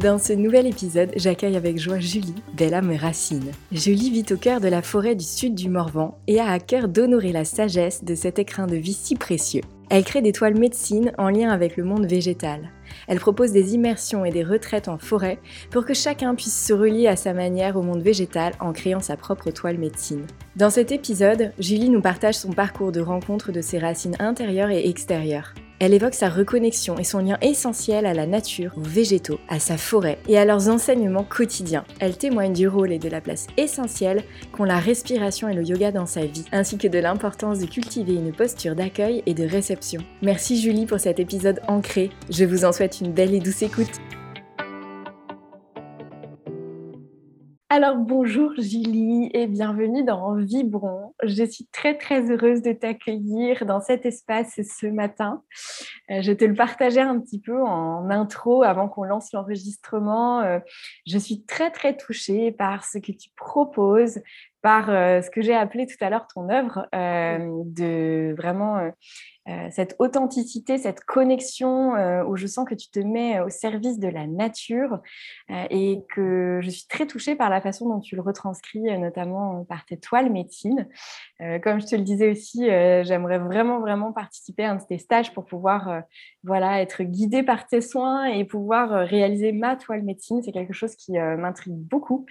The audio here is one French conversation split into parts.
Dans ce nouvel épisode, j'accueille avec joie Julie, belle âme racine. Julie vit au cœur de la forêt du sud du Morvan et a à cœur d'honorer la sagesse de cet écrin de vie si précieux. Elle crée des toiles médecine en lien avec le monde végétal. Elle propose des immersions et des retraites en forêt pour que chacun puisse se relier à sa manière au monde végétal en créant sa propre toile médecine. Dans cet épisode, Julie nous partage son parcours de rencontre de ses racines intérieures et extérieures. Elle évoque sa reconnexion et son lien essentiel à la nature, aux végétaux, à sa forêt et à leurs enseignements quotidiens. Elle témoigne du rôle et de la place essentielle qu'ont la respiration et le yoga dans sa vie, ainsi que de l'importance de cultiver une posture d'accueil et de réception. Merci Julie pour cet épisode ancré. Je vous en souhaite une belle et douce écoute. Alors bonjour Julie et bienvenue dans Vibron. Je suis très très heureuse de t'accueillir dans cet espace ce matin. Euh, je te le partageais un petit peu en intro avant qu'on lance l'enregistrement. Euh, je suis très très touchée par ce que tu proposes, par euh, ce que j'ai appelé tout à l'heure ton œuvre, de vraiment euh, cette authenticité, cette connexion euh, où je sens que tu te mets au service de la nature euh, et que je suis très touchée par la façon dont tu le retranscris, notamment par tes toiles médecine. comme je te le disais aussi, j'aimerais vraiment, vraiment participer à un de tes stages pour pouvoir voilà, être guidée par tes soins et pouvoir réaliser ma toile médecine. C'est quelque chose qui m'intrigue beaucoup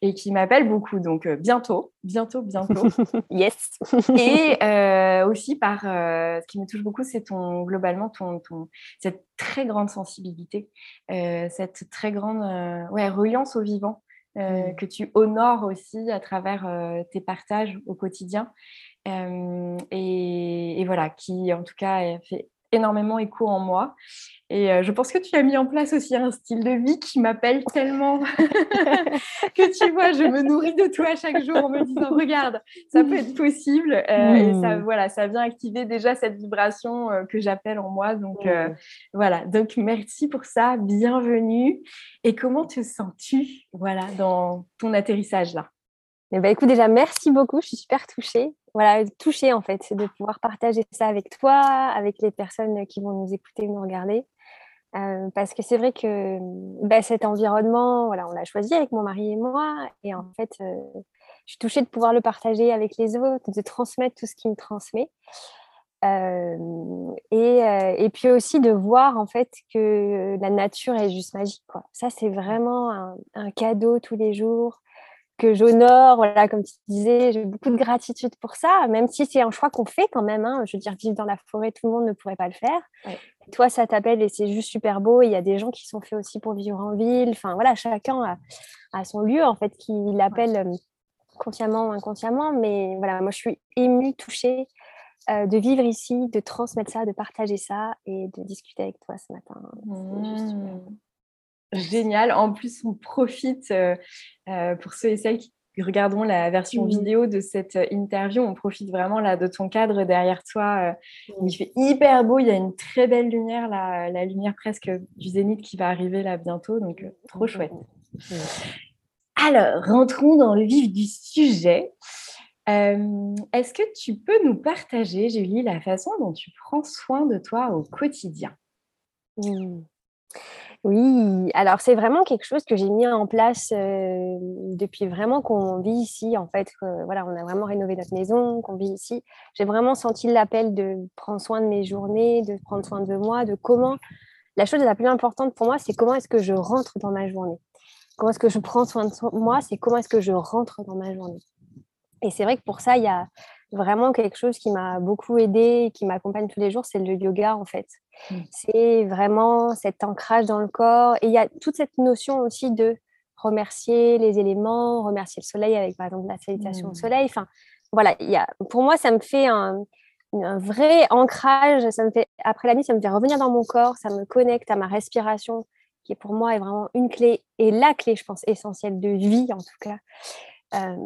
et qui m'appelle beaucoup. Donc, bientôt, bientôt, bientôt. yes. et aussi par ce qui me touche beaucoup, c'est ton, globalement ton, ton, cette très grande sensibilité, euh, cette très grande euh, ouais, reliance au vivant euh, que tu honores aussi à travers tes partages au quotidien. Et, et, voilà, qui en tout cas fait énormément écho en moi. Et euh, je pense que tu as mis en place aussi un style de vie qui m'appelle tellement que tu vois, je me nourris de toi chaque jour en me disant regarde, ça peut être possible. Euh, et ça, voilà, ça vient activer déjà cette vibration euh, que j'appelle en moi. Donc mmh. voilà, donc merci pour ça, bienvenue. Et comment te sens-tu voilà, dans ton atterrissage là? Eh ben, écoute, déjà, merci beaucoup. Je suis super touchée. Voilà, touchée en fait, de pouvoir partager ça avec toi, avec les personnes qui vont nous écouter, nous regarder. Euh, parce que c'est vrai que bah, cet environnement, voilà, on l'a choisi avec mon mari et moi. Et en fait, euh, je suis touchée de pouvoir le partager avec les autres, de transmettre tout ce qui me transmet. Euh, et, et, puis aussi de voir en fait que la nature est juste magique. Quoi. Ça, c'est vraiment un, cadeau tous les jours que j'honore. Voilà, comme tu disais, j'ai beaucoup de gratitude pour ça, même si c'est un choix qu'on fait quand même. Hein. Je veux dire, vivre dans la forêt, tout le monde ne pourrait pas le faire. Toi, ça t'appelle et c'est juste super beau. Il y a des gens qui sont faits aussi pour vivre en ville. Enfin, voilà, chacun a, son lieu, en fait, qui l'appelle euh, consciemment ou inconsciemment. Mais voilà, moi, je suis émue, touchée euh, de vivre ici, de transmettre ça, de partager ça et de discuter avec toi ce matin. C'est juste super. Génial. En plus, on profite euh, euh, pour ceux et celles qui regarderont la version mmh. vidéo de cette euh, interview. On profite vraiment là de ton cadre derrière toi. Mmh. Il fait hyper beau. Il y a une très belle lumière, la, la lumière presque du zénith qui va arriver là bientôt. Donc, trop chouette. Mmh. Alors, rentrons dans le vif du sujet. Est-ce que tu peux nous partager, Julie, la façon dont tu prends soin de toi au quotidien? Oui, alors c'est vraiment quelque chose que j'ai mis en place depuis vraiment qu'on vit ici. En fait, voilà, on a vraiment rénové notre maison, qu'on vit ici. J'ai vraiment senti l'appel de prendre soin de mes journées, de prendre soin de moi, de comment. La chose la plus importante pour moi, c'est comment est-ce que je rentre dans ma journée? comment est-ce que je prends soin de moi, c'est comment est-ce que je rentre dans ma journée? Et c'est vrai que pour ça, il y a vraiment quelque chose qui m'a beaucoup aidé, qui m'accompagne tous les jours, c'est le yoga en fait. Mmh. C'est vraiment cet ancrage dans le corps. Et il y a toute cette notion aussi de remercier les éléments, remercier le soleil avec par exemple la salutation au mmh. soleil. Enfin, voilà, il y a, pour moi, ça me fait un, un vrai ancrage. Ça me fait, après la nuit, ça me fait revenir dans mon corps, ça me connecte à ma respiration, qui pour moi est vraiment une clé et la clé, je pense, essentielle de vie en tout cas. Euh,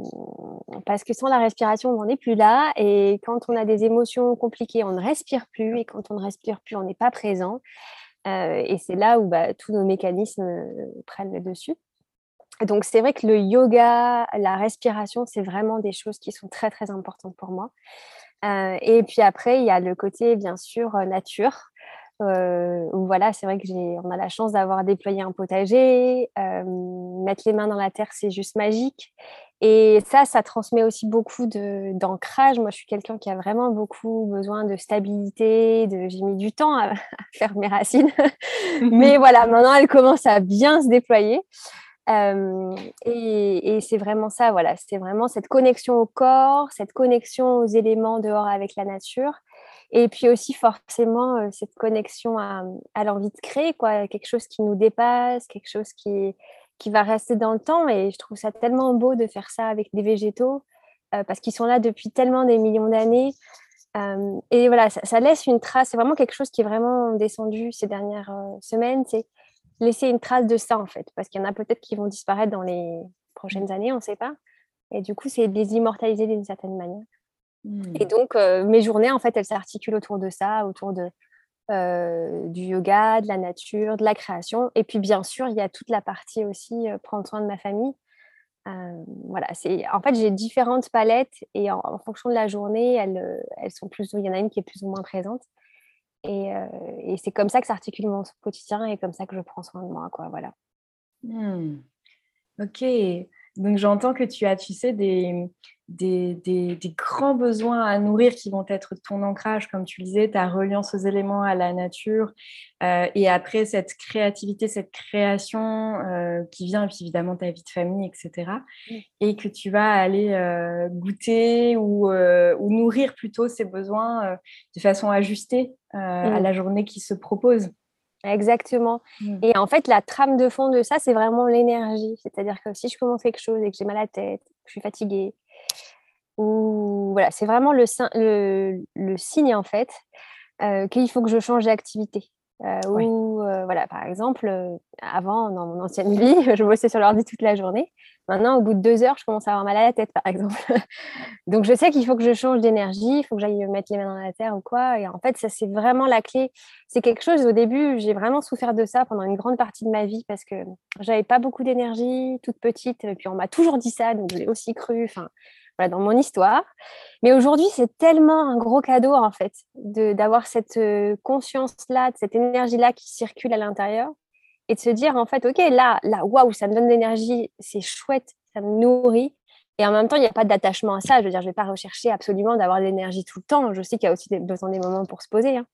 parce que sans la respiration, on n'en est plus là. Et quand on a des émotions compliquées, on ne respire plus. Et quand on ne respire plus, on n'est pas présent. Euh, et c'est là où bah, tous nos mécanismes euh, prennent le dessus. Donc c'est vrai que le yoga, la respiration, c'est vraiment des choses qui sont très très importantes pour moi. et puis après, il y a le côté bien sûr nature. où voilà, c'est vrai que j'ai, on a la chance d'avoir déployé un potager. mettre les mains dans la terre, c'est juste magique. Et ça, ça transmet aussi beaucoup d'ancrage. Moi, je suis quelqu'un qui a vraiment beaucoup besoin de stabilité. De... J'ai mis du temps à, faire mes racines. Mais voilà, maintenant, elles commencent à bien se déployer. Euh, et, et c'est vraiment ça, voilà. C'est vraiment cette connexion au corps, cette connexion aux éléments dehors avec la nature. Et puis aussi, forcément, euh, cette connexion à, à l'envie de créer, quoi. Quelque chose qui nous dépasse, quelque chose qui qui va rester dans le temps. Et je trouve ça tellement beau de faire ça avec des végétaux euh, parce qu'ils sont là depuis tellement des millions d'années. Euh, et voilà, ça, laisse une trace. C'est vraiment quelque chose qui est vraiment descendu ces dernières euh, semaines. C'est laisser une trace de ça, en fait. Parce qu'il y en a peut-être qui vont disparaître dans les prochaines années, on ne sait pas. Et du coup, c'est de les immortaliser d'une certaine manière. Mmh. Et donc, mes journées, en fait, elles s'articulent autour de ça, autour de euh, du yoga, de la nature, de la création. Et puis, bien sûr, il y a toute la partie aussi euh, prendre soin de ma famille. Euh, voilà, c'est en fait j'ai différentes palettes et en, fonction de la journée, elles, elles sont plus. Il y en a une qui est plus ou moins présente. Et, et c'est comme ça que s'articule mon quotidien et comme ça que je prends soin de moi, quoi. Voilà. Mmh. Ok. Donc j'entends que tu as, tu sais, des, des, grands besoins à nourrir qui vont être ton ancrage, comme tu disais, ta reliance aux éléments, à la nature, euh, et après cette créativité, cette création euh, qui vient, et puis évidemment ta vie de famille, etc. Et que tu vas aller euh, goûter ou, nourrir plutôt ces besoins de façon ajustée à la journée qui se propose. Exactement. Mmh. Et en fait, la trame de fond de ça, c'est vraiment l'énergie. C'est-à-dire que si je commence quelque chose et que j'ai mal à la tête, je suis fatiguée, ou voilà, c'est vraiment le, le, signe en fait euh, qu'il faut que je change d'activité. Euh, ou euh, voilà, par exemple, avant dans mon ancienne vie, je bossais sur l'ordi toute la journée. Maintenant, au bout de deux heures, je commence à avoir mal à la tête, par exemple. Donc, je sais qu'il faut que je change d'énergie, il faut que j'aille mettre les mains dans la terre ou quoi. Et en fait, ça, c'est vraiment la clé. C'est quelque chose, au début, j'ai vraiment souffert de ça pendant une grande partie de ma vie parce que j'avais pas beaucoup d'énergie, toute petite. Et puis, on m'a toujours dit ça, donc je l'ai aussi cru. Enfin, dans mon histoire. Mais aujourd'hui, c'est tellement un gros cadeau, en fait, d'avoir cette euh, conscience-là, cette énergie-là qui circule à l'intérieur et de se dire, en fait, OK, là, là, waouh, ça me donne de l'énergie, c'est chouette, ça me nourrit. Et en même temps, il n'y a pas d'attachement à ça. Je veux dire, je ne vais pas rechercher absolument d'avoir de l'énergie tout le temps. Je sais qu'il y a aussi besoin des moments pour se poser. Hein.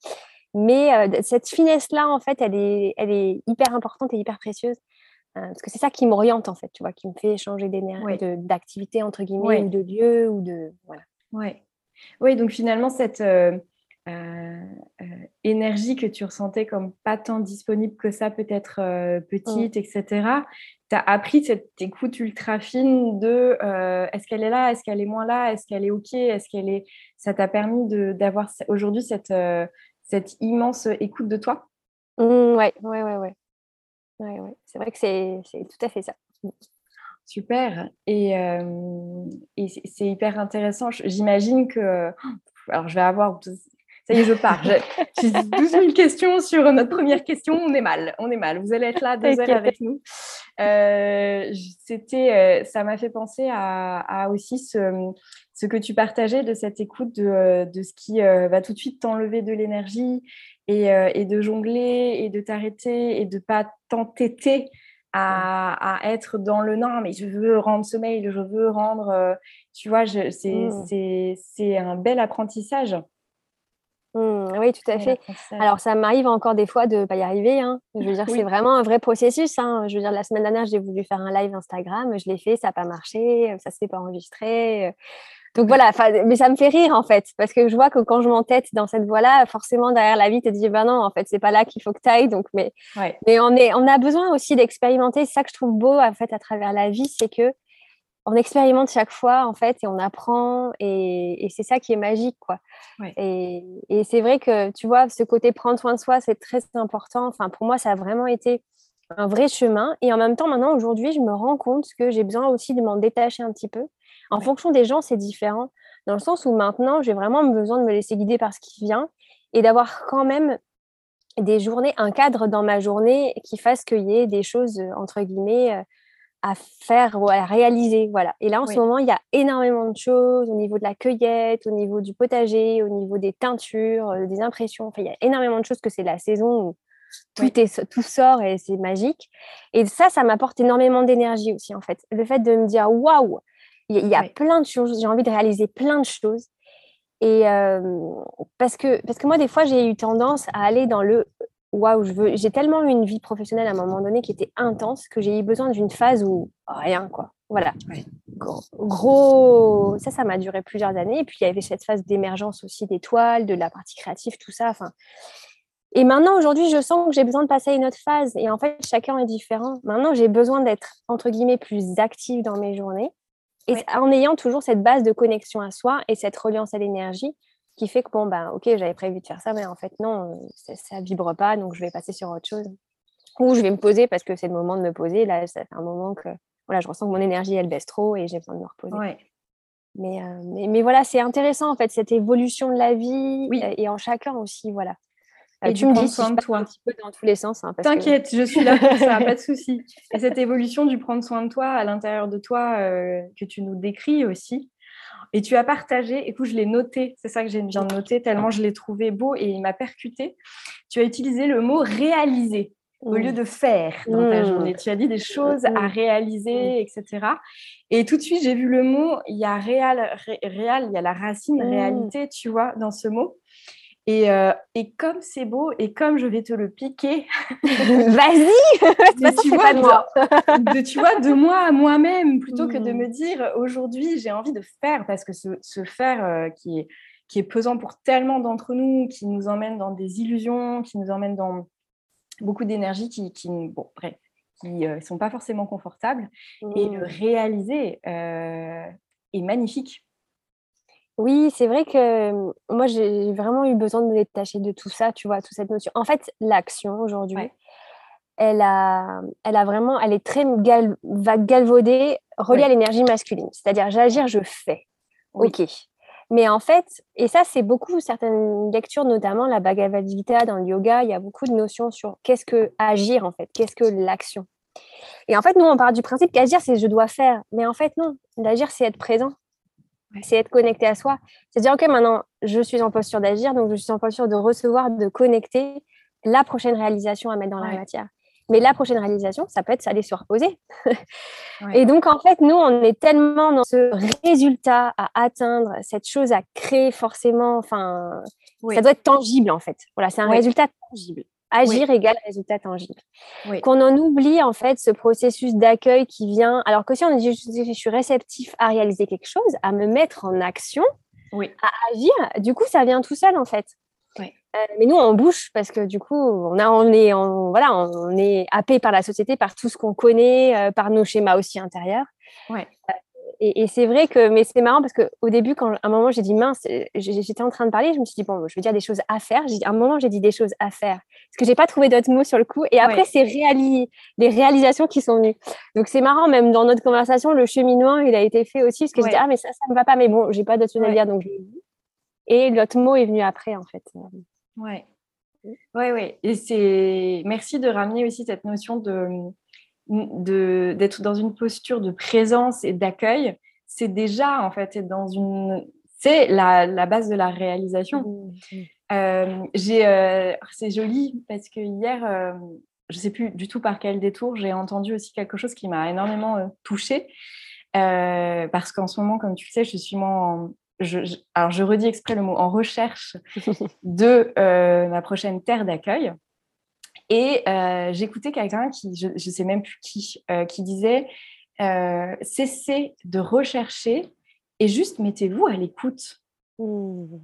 Mais euh, cette finesse-là, en fait, elle est, elle est hyper importante et hyper précieuse. Euh, parce que c'est ça qui m'oriente en fait, tu vois, qui me fait changer d'énergie, d'activité entre guillemets, ou de lieu, ou de voilà. Oui, donc finalement cette euh, euh, énergie que tu ressentais comme pas tant disponible que ça, peut-être petite, etc. Tu as appris cette écoute ultra fine de est-ce qu'elle est là, est-ce qu'elle est moins là, est-ce qu'elle est ok, est-ce qu'elle est. Ça t'a permis d'avoir aujourd'hui cette, cette immense écoute de toi? Oui, ouais, ouais, ouais, ouais. Ouais, ouais. C'est vrai que c'est tout à fait ça. Super. Et, et c'est hyper intéressant. J'imagine que. Alors, je vais avoir. Ça y est, je pars. J'ai 12 000 questions sur notre première question. On est mal. On est mal. Vous allez être là deux heures avec nous. Euh, c'était, ça m'a fait penser à, à aussi ce, ce, que tu partageais de cette écoute de, de ce qui va tout de suite t'enlever de l'énergie euh, et, de jongler et de t'arrêter et de pas t'entêter à, à, être dans le non, mais je veux rendre ce mail, je veux rendre, euh, tu vois, mmh. c'est un bel apprentissage. Mmh, oui, tout à fait. Alors, ça m'arrive encore des fois de ne pas y arriver. Hein. Je veux dire, c'est vraiment un vrai processus. Hein. Je veux dire, la semaine dernière, j'ai voulu faire un live Instagram. Je l'ai fait, ça n'a pas marché, ça ne s'est pas enregistré. Donc voilà, mais ça me fait rire en fait, parce que je vois que quand je m'entête dans cette voie-là, forcément derrière la vie, tu te dis, ben non, en fait, c'est pas là qu'il faut que tu ailles. Donc, mais, mais on, est, on a besoin aussi d'expérimenter. C'est ça que je trouve beau en fait à travers la vie, c'est que on expérimente chaque fois en fait et on apprend et, c'est ça qui est magique quoi. Et, c'est vrai que tu vois ce côté prendre soin de soi c'est très important. Enfin pour moi ça a vraiment été un vrai chemin et en même temps maintenant aujourd'hui je me rends compte que j'ai besoin aussi de m'en détacher un petit peu. En fonction des gens c'est différent dans le sens où maintenant j'ai vraiment besoin de me laisser guider par ce qui vient et d'avoir quand même des journées, un cadre dans ma journée qui fasse qu'il y ait des choses entre guillemets euh, à faire ou à réaliser. Voilà. Et là, en ce moment, il y a énormément de choses au niveau de la cueillette, au niveau du potager, au niveau des teintures, euh, des impressions. Enfin, il y a énormément de choses que c'est la saison où tout, est, tout sort et c'est magique. Et ça, ça m'apporte énormément d'énergie aussi, en fait. Le fait de me dire, waouh, il y, a plein de choses, j'ai envie de réaliser plein de choses. Et euh, parce, que, parce que moi, des fois, j'ai eu tendance à aller dans le waouh, je veux, j'ai tellement eu une vie professionnelle à un moment donné qui était intense que j'ai eu besoin d'une phase où rien, quoi. Voilà. Gros, ça, ça m'a duré plusieurs années. Et puis, il y avait cette phase d'émergence aussi des toiles, de la partie créative, tout ça. Enfin, et maintenant, aujourd'hui, je sens que j'ai besoin de passer à une autre phase. Et en fait, chacun est différent. Maintenant, j'ai besoin d'être, entre guillemets, plus active dans mes journées. Et en ayant toujours cette base de connexion à soi et cette reliance à l'énergie qui fait que, bon, ben, ok, j'avais prévu de faire ça, mais en fait, non, euh, ça, ne vibre pas, donc je vais passer sur autre chose. Ou je vais me poser parce que c'est le moment de me poser. Là, ça fait un moment que voilà, je ressens que mon énergie, elle baisse trop et j'ai besoin de me reposer. Mais, euh, mais, mais, voilà, c'est intéressant, en fait, cette évolution de la vie oui. et en chacun aussi, voilà. Et tu me dis soin de toi. un petit peu dans tous les sens. Hein, T'inquiète, je suis là pour ça, pas de souci. Et cette évolution du prendre soin de toi à l'intérieur de toi euh, que tu nous décris aussi, et tu as partagé, écoute, je l'ai noté, c'est ça que j'ai bien noté, tellement je l'ai trouvé beau et il m'a percuté. Tu as utilisé le mot réaliser au lieu mmh. de faire dans ta mmh. journée. Tu as dit des choses à mmh. réaliser, etc. Et tout de suite, j'ai vu le mot, il y a réel, réel, il y a la racine réalité, tu vois, dans ce mot. Et, euh, et, comme c'est beau et comme je vais te le piquer, vas-y, tu vois, de moi. de, tu vois, de moi à moi-même, plutôt que de mmh. me dire aujourd'hui j'ai envie de faire, parce que ce, faire euh, qui, est, qui est pesant pour tellement d'entre nous, qui nous emmène dans des illusions, qui nous emmène dans beaucoup d'énergie qui, qui, bon, qui euh, sont pas forcément confortables, et le mmh. réaliser est magnifique oui, c'est vrai que moi, j'ai vraiment eu besoin de me détacher de tout ça, tu vois, toute cette notion. En fait, l'action aujourd'hui, elle, a, elle a vraiment, elle est très gal, galvaudée, reliée à l'énergie masculine. C'est-à-dire, j'agir, je fais. Ok. Mais en fait, et ça, c'est beaucoup certaines lectures, notamment la Bhagavad Gita dans le yoga, il y a beaucoup de notions sur qu'est-ce que agir en fait, qu'est-ce que l'action. Et en fait, nous, on part du principe qu'agir, c'est je dois faire. Mais en fait, non, l'agir, c'est être présent c'est être connecté à soi. C'est dire, OK, maintenant, je suis en posture d'agir, donc je suis en posture de recevoir, de connecter la prochaine réalisation à mettre dans la matière. Mais la prochaine réalisation, ça peut être aller se reposer. Et donc, en fait, nous, on est tellement dans ce résultat à atteindre, cette chose à créer forcément, enfin, ça doit être tangible, en fait. Voilà, c'est un résultat tangible. Agir égale résultat tangible. Qu'on en oublie en fait ce processus d'accueil qui vient. Alors que si on dit je suis réceptif à réaliser quelque chose, à me mettre en action, à agir, du coup ça vient tout seul en fait. Euh, mais nous on bouge parce que du coup on, a, on est voilà on est happé par la société, par tout ce qu'on connaît, euh, par nos schémas aussi intérieurs. Ouais. Euh, et, c'est vrai que, mais c'est marrant parce qu'au début, quand à un moment j'ai dit mince, j'étais en train de parler, je me suis dit bon, je veux dire des choses à faire. À un moment, j'ai dit des choses à faire parce que j'ai pas trouvé d'autres mots sur le coup. Et après, c'est les réalisations qui sont venues. Donc c'est marrant, même dans notre conversation, le cheminement, il a été fait aussi parce que je dis ah mais ça, ça me va pas, mais bon, j'ai pas d'autres choses à dire, donc je dit. Et l'autre mot est venu après, en fait. Ouais. Ouais, ouais. Et c'est merci de ramener aussi cette notion de d'être dans une posture de présence et d'accueil, c'est déjà en fait être dans une c'est la, la, base de la réalisation. Mmh, mmh. Euh, j'ai euh, c'est joli parce que hier euh, je sais plus du tout par quel détour j'ai entendu aussi quelque chose qui m'a énormément touchée parce qu'en ce moment comme tu le sais je suis moi alors je redis exprès le mot, en recherche de ma prochaine terre d'accueil. Et j'écoutais quelqu'un qui, je ne sais même plus qui, qui disait cessez de rechercher et juste mettez-vous à l'écoute. Mmh.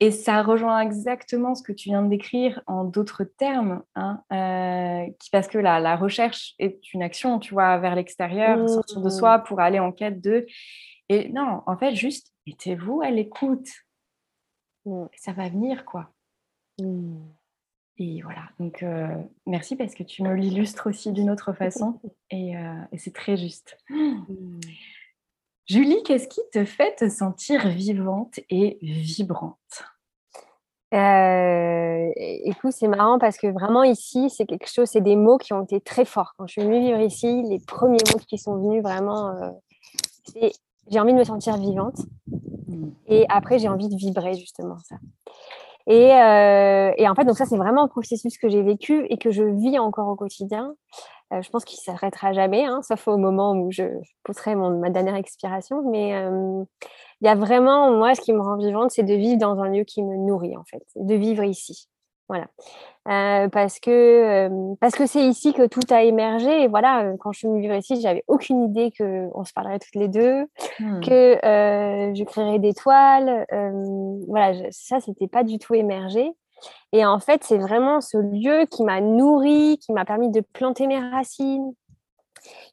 Et ça rejoint exactement ce que tu viens de décrire en d'autres termes, hein, euh, parce que la, la, recherche est une action, tu vois, vers l'extérieur, mmh. sortir de soi pour aller en quête de. Et non, en fait, juste mettez-vous à l'écoute. Mmh. Ça va venir, quoi. Et voilà, donc euh, merci parce que tu me l'illustres aussi d'une autre façon et, euh, et c'est très juste. Julie, qu'est-ce qui te fait te sentir vivante et vibrante? Euh, écoute, c'est marrant parce que vraiment ici, c'est quelque chose, c'est des mots qui ont été très forts. Quand je suis venue vivre ici, les premiers mots qui sont venus vraiment, euh, c'est j'ai envie de me sentir vivante. Mmh. Et après, j'ai envie de vibrer, justement, ça. Euh, et, en fait, donc ça, c'est vraiment un processus que j'ai vécu et que je vis encore au quotidien. Euh, je pense qu'il s'arrêtera jamais, hein, sauf au moment où je, pousserai ma dernière expiration. Mais euh, il y a vraiment, moi, ce qui me rend vivante, c'est de vivre dans un lieu qui me nourrit, en fait, de vivre ici. Voilà. Euh, parce que euh, parce que c'est ici que tout a émergé. Et voilà, quand je suis venue vivre ici, j'avais aucune idée qu'on se parlerait toutes les deux, hmm. que je créerais des toiles. voilà, je, ça, c'était pas du tout émergé. Et en fait, c'est vraiment ce lieu qui m'a nourri, qui m'a permis de planter mes racines,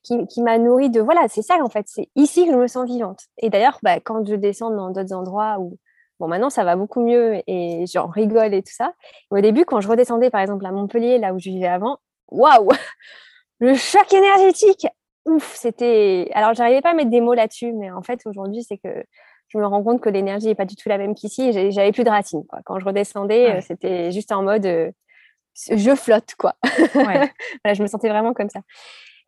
qui, qui m'a nourri de voilà, c'est ça en fait. C'est ici que je me sens vivante. Et d'ailleurs, bah, quand je descends dans d'autres endroits où Bon, maintenant, ça va beaucoup mieux et j'en rigole et tout ça. au début, quand je redescendais, par exemple, à Montpellier, là où je vivais avant, waouh Le choc énergétique Ouf, c'était... Alors, j'arrivais pas à mettre des mots là-dessus, mais en fait, aujourd'hui, c'est que je me rends compte que l'énergie n'est pas du tout la même qu'ici j'avais plus de racines. Quoi. Quand je redescendais, euh, c'était juste en mode euh, je flotte, quoi. je me sentais vraiment comme ça.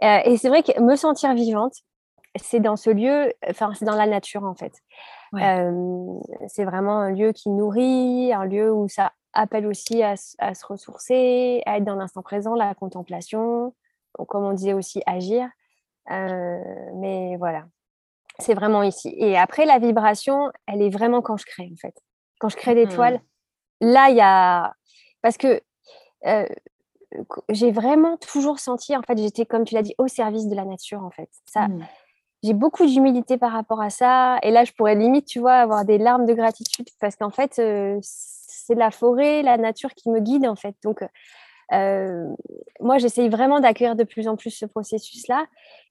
Euh, et c'est vrai que me sentir vivante, c'est dans ce lieu, enfin, c'est dans la nature, en fait c'est vraiment un lieu qui nourrit, un lieu où ça appelle aussi à, se ressourcer, à être dans l'instant présent, la contemplation, comme on disait aussi agir. mais voilà, c'est vraiment ici. Et après, la vibration, elle est vraiment quand je crée, en fait. Quand je crée des mmh. toiles, là, il y a... Parce que j'ai vraiment toujours senti, en fait, j'étais, comme tu l'as dit, au service de la nature, en fait. Ça, mmh j'ai beaucoup d'humilité par rapport à ça. Et là, je pourrais limite, tu vois, avoir des larmes de gratitude parce qu'en fait, euh, c'est la forêt, la nature qui me guide, en fait. Donc, euh, moi, j'essaye vraiment d'accueillir de plus en plus ce processus-là.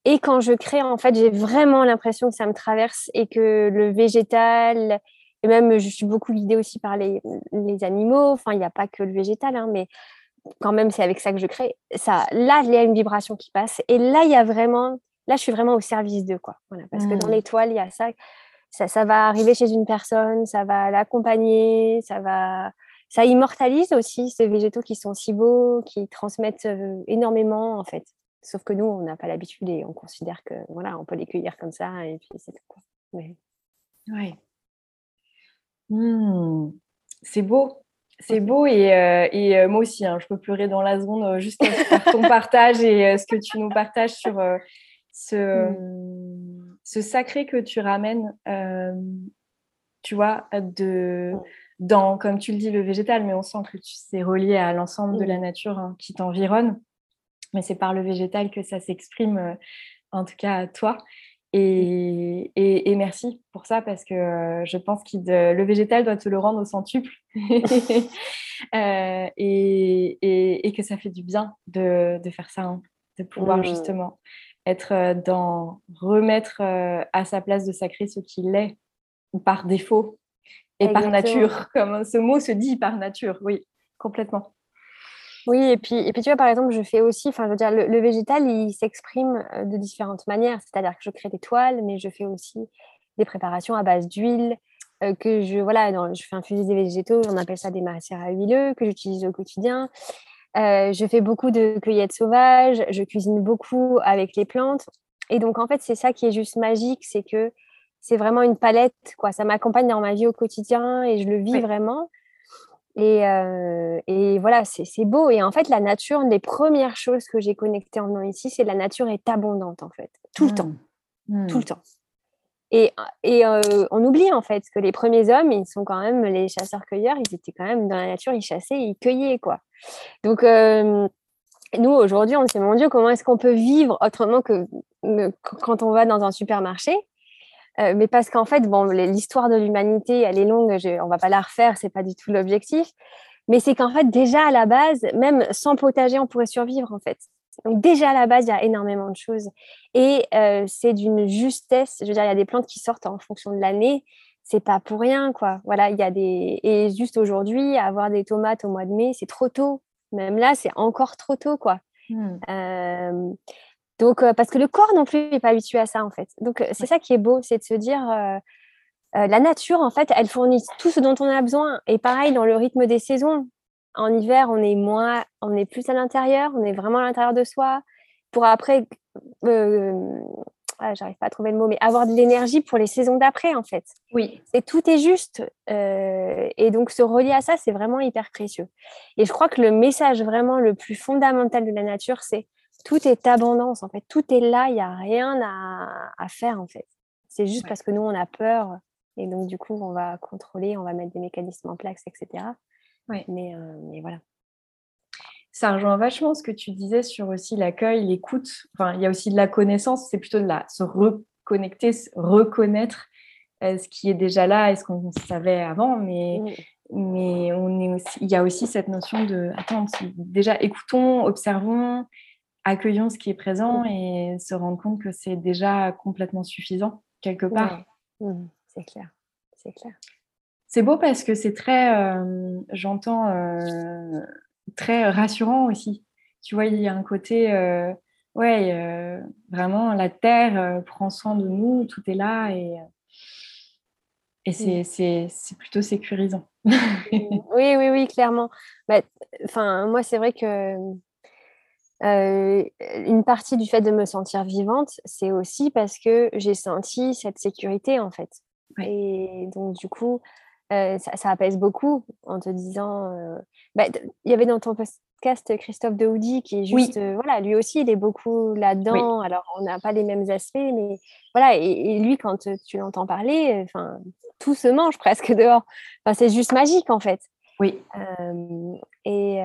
Et quand je crée, en fait, j'ai vraiment l'impression que ça me traverse et que le végétal, et même je suis beaucoup guidée aussi par les, les animaux. Enfin, il n'y a pas que le végétal, hein, mais quand même, c'est avec ça que je crée. Ça, là, il y a une vibration qui passe. Et là, il y a vraiment là, je suis vraiment au service d'eux, quoi. Voilà, parce que dans mmh. l'étoile, il y a ça, ça, ça va arriver chez une personne, ça va l'accompagner, ça va, ça immortalise aussi ces végétaux qui sont si beaux, qui transmettent euh, énormément, en fait. Sauf que nous, on n'a pas l'habitude et on considère que, voilà, on peut les cueillir comme ça et puis c'est tout, quoi. Oui. Mmh. C'est beau. C'est beau et, euh, et euh, moi aussi, hein, je peux pleurer dans la zone juste par ton partage et ce que tu nous partages sur, ce, mmh. ce sacré que tu ramènes, euh, tu vois, de, dans, comme tu le dis, le végétal, mais on sent que c'est relié à l'ensemble de la mmh. nature hein, qui t'environne. Mais c'est par le végétal que ça s'exprime, euh, en tout cas à toi. Et, et, merci pour ça parce que euh, je pense que le végétal doit te le rendre au centuple euh, et, et, que ça fait du bien de, de faire ça, hein, de pouvoir mmh. justement être euh, dans remettre euh, à sa place de sacré ce qu'il est par défaut et par nature, comme ce mot se dit par nature, oui, complètement. Oui, et puis, et puis tu vois, par exemple, je fais aussi, enfin, je veux dire, le, végétal, il s'exprime euh, de différentes manières, c'est-à-dire que je crée des toiles, mais je fais aussi des préparations à base d'huile, que je, voilà, je fais infuser des végétaux, on appelle ça des macérats huileux, que j'utilise au quotidien. Euh, je fais beaucoup de cueillettes sauvages, je cuisine beaucoup avec les plantes. Et donc, en fait, c'est ça qui est juste magique, c'est que c'est vraiment une palette, quoi. Ça m'accompagne dans ma vie au quotidien et je le vis vraiment. Et, euh, et voilà, c'est beau. Et en fait, la nature, une des premières choses que j'ai connectées en venant ici, c'est la nature est abondante, en fait, tout le temps. Mmh. Tout le mmh. temps. Et, et on oublie en fait que les premiers hommes, ils sont quand même les chasseurs-cueilleurs, ils étaient quand même dans la nature, ils chassaient, ils cueillaient quoi. Donc nous aujourd'hui, on se dit mon Dieu, comment est-ce qu'on peut vivre autrement que, quand on va dans un supermarché? Mais parce qu'en fait, bon, l'histoire de l'humanité, elle est longue, je, on va pas la refaire, c'est pas du tout l'objectif. Mais c'est qu'en fait, déjà à la base, même sans potager, on pourrait survivre en fait. Donc déjà à la base, il y a énormément de choses. Et euh, c'est d'une justesse. Je veux dire, il y a des plantes qui sortent en fonction de l'année. C'est pas pour rien, quoi. Voilà, il y a des. Et juste aujourd'hui, avoir des tomates au mois de mai, c'est trop tôt. Même là, c'est encore trop tôt, quoi. Hmm. Euh, donc, euh, parce que le corps non plus n'est pas habitué à ça, en fait. Donc, c'est ça qui est beau, c'est de se dire. la nature, en fait, elle fournit tout ce dont on a besoin. Et pareil, dans le rythme des saisons, en hiver, on est moins, on est plus à l'intérieur, on est vraiment à l'intérieur de soi. Pour après, euh, ah, j'arrive pas à trouver le mot, mais avoir de l'énergie pour les saisons d'après, en fait. Oui. Et tout est juste. Euh, et donc, se relier à ça, c'est vraiment hyper précieux. Et je crois que le message vraiment le plus fondamental de la nature, c'est tout est abondance, en fait. Tout est là, il n'y a rien à, faire, en fait. C'est juste parce que nous, on a peur. Et donc, du coup, on va contrôler, on va mettre des mécanismes en place, etc. Ouais. Mais, euh, mais voilà. Ça rejoint vachement ce que tu disais sur aussi l'accueil, l'écoute. Enfin, il y a aussi de la connaissance, c'est plutôt de la se reconnecter, reconnaître euh, ce qui est déjà là et ce qu'on savait avant, mais, mais on est aussi, il y a aussi cette notion de attends, déjà écoutons, observons, accueillons ce qui est présent et se rendre compte que c'est déjà complètement suffisant quelque part. Mmh, c'est clair, c'est clair. C'est beau parce que c'est très, euh, j'entends, euh, très rassurant aussi. Tu vois, il y a un côté, euh, ouais, vraiment, la terre prend soin de nous, tout est là et, et mm. c'est plutôt sécurisant. oui, oui, oui, clairement. Bah, enfin, moi, c'est vrai que une partie du fait de me sentir vivante, c'est aussi parce que j'ai senti cette sécurité en fait. Et donc du coup, euh, ça, apaise beaucoup en te disant. Euh, bah, il y avait dans ton podcast Christophe Dehoudi qui est juste. Euh, voilà, lui aussi, il est beaucoup là-dedans. Alors, on n'a pas les mêmes aspects, mais voilà. Et, lui, quand tu l'entends parler, enfin, tout se mange presque dehors. Enfin, c'est juste magique, en fait. Oui. et,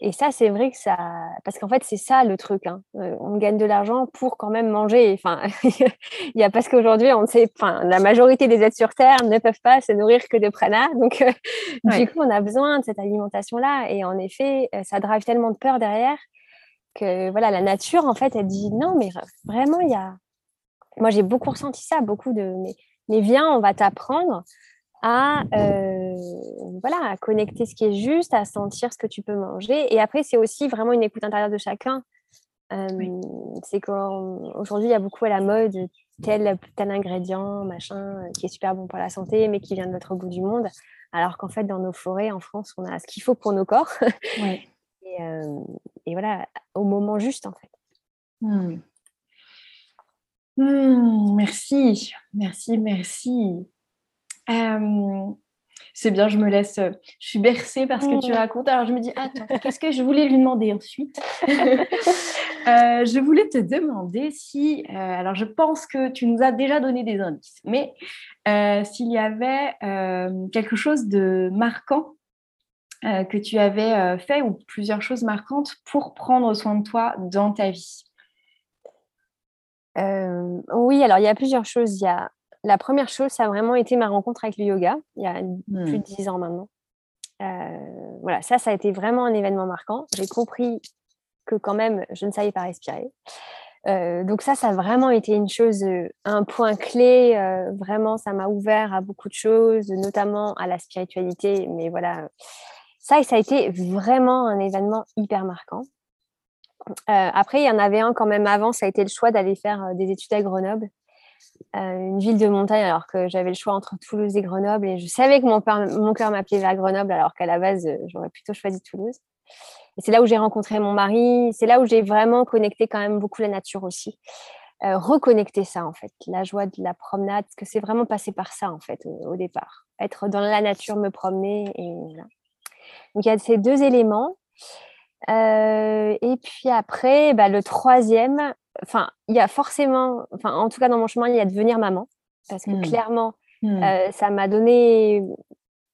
et, ça, c'est vrai que ça. Parce qu'en fait, c'est ça le truc. Hein. on gagne de l'argent pour quand même manger. Enfin, il y a parce qu'aujourd'hui, on sait. Enfin, la majorité des êtres sur Terre ne peuvent pas se nourrir que de prana. Donc, du coup, on a besoin de cette alimentation-là. Et en effet, ça drive tellement de peur derrière que voilà, la nature, en fait, elle dit non, mais vraiment, il y a. Moi, j'ai beaucoup ressenti ça, beaucoup de. Mais, mais viens, on va t'apprendre à, euh, voilà, à connecter ce qui est juste, à sentir ce que tu peux manger. Et après, c'est aussi vraiment une écoute intérieure de chacun. Euh, c'est qu'aujourd'hui, il y a beaucoup à la mode tel, tel ingrédient, machin, qui est super bon pour la santé, mais qui vient de l'autre bout du monde. Alors qu'en fait, dans nos forêts, en France, on a ce qu'il faut pour nos corps. et, euh, et, voilà, au moment juste, en fait. Hmm. Hmm, merci, merci, merci c'est bien, je me laisse, je suis bercée par ce que tu mmh. racontes. Alors je me dis, attends, qu'est-ce que je voulais lui demander ensuite? Euh, Je voulais te demander si, euh, alors je pense que tu nous as déjà donné des indices, mais euh, s'il y avait quelque chose de marquant que tu avais fait ou plusieurs choses marquantes pour prendre soin de toi dans ta vie? oui, alors il y a plusieurs choses. Il y a la première chose, ça a vraiment été ma rencontre avec le yoga, il y a plus de hmm. dix ans maintenant. Euh, voilà, ça, ça a été vraiment un événement marquant. J'ai compris que quand même, je ne savais pas respirer. Euh, donc ça, ça a vraiment été une chose, euh, un point clé. vraiment, ça m'a ouvert à beaucoup de choses, notamment à la spiritualité. Mais voilà, ça, ça a été vraiment un événement hyper marquant. après, il y en avait un quand même avant, ça a été le choix d'aller faire des études à Grenoble. Euh, une ville de montagne alors que j'avais le choix entre Toulouse et Grenoble et je savais que mon, cœur m'appelait vers Grenoble alors qu'à la base euh, j'aurais plutôt choisi Toulouse. Et c'est là où j'ai rencontré mon mari, c'est là où j'ai vraiment connecté quand même beaucoup la nature aussi. Euh, reconnecter ça en fait, la joie de la promenade, que c'est vraiment passé par ça en fait au, départ. Être dans la nature, me promener et. Donc il y a ces deux éléments. et puis après, bah, le troisième, enfin, il y a forcément, enfin, en tout cas dans mon chemin, il y a devenir maman. parce que mmh. clairement, mmh. ça m'a donné,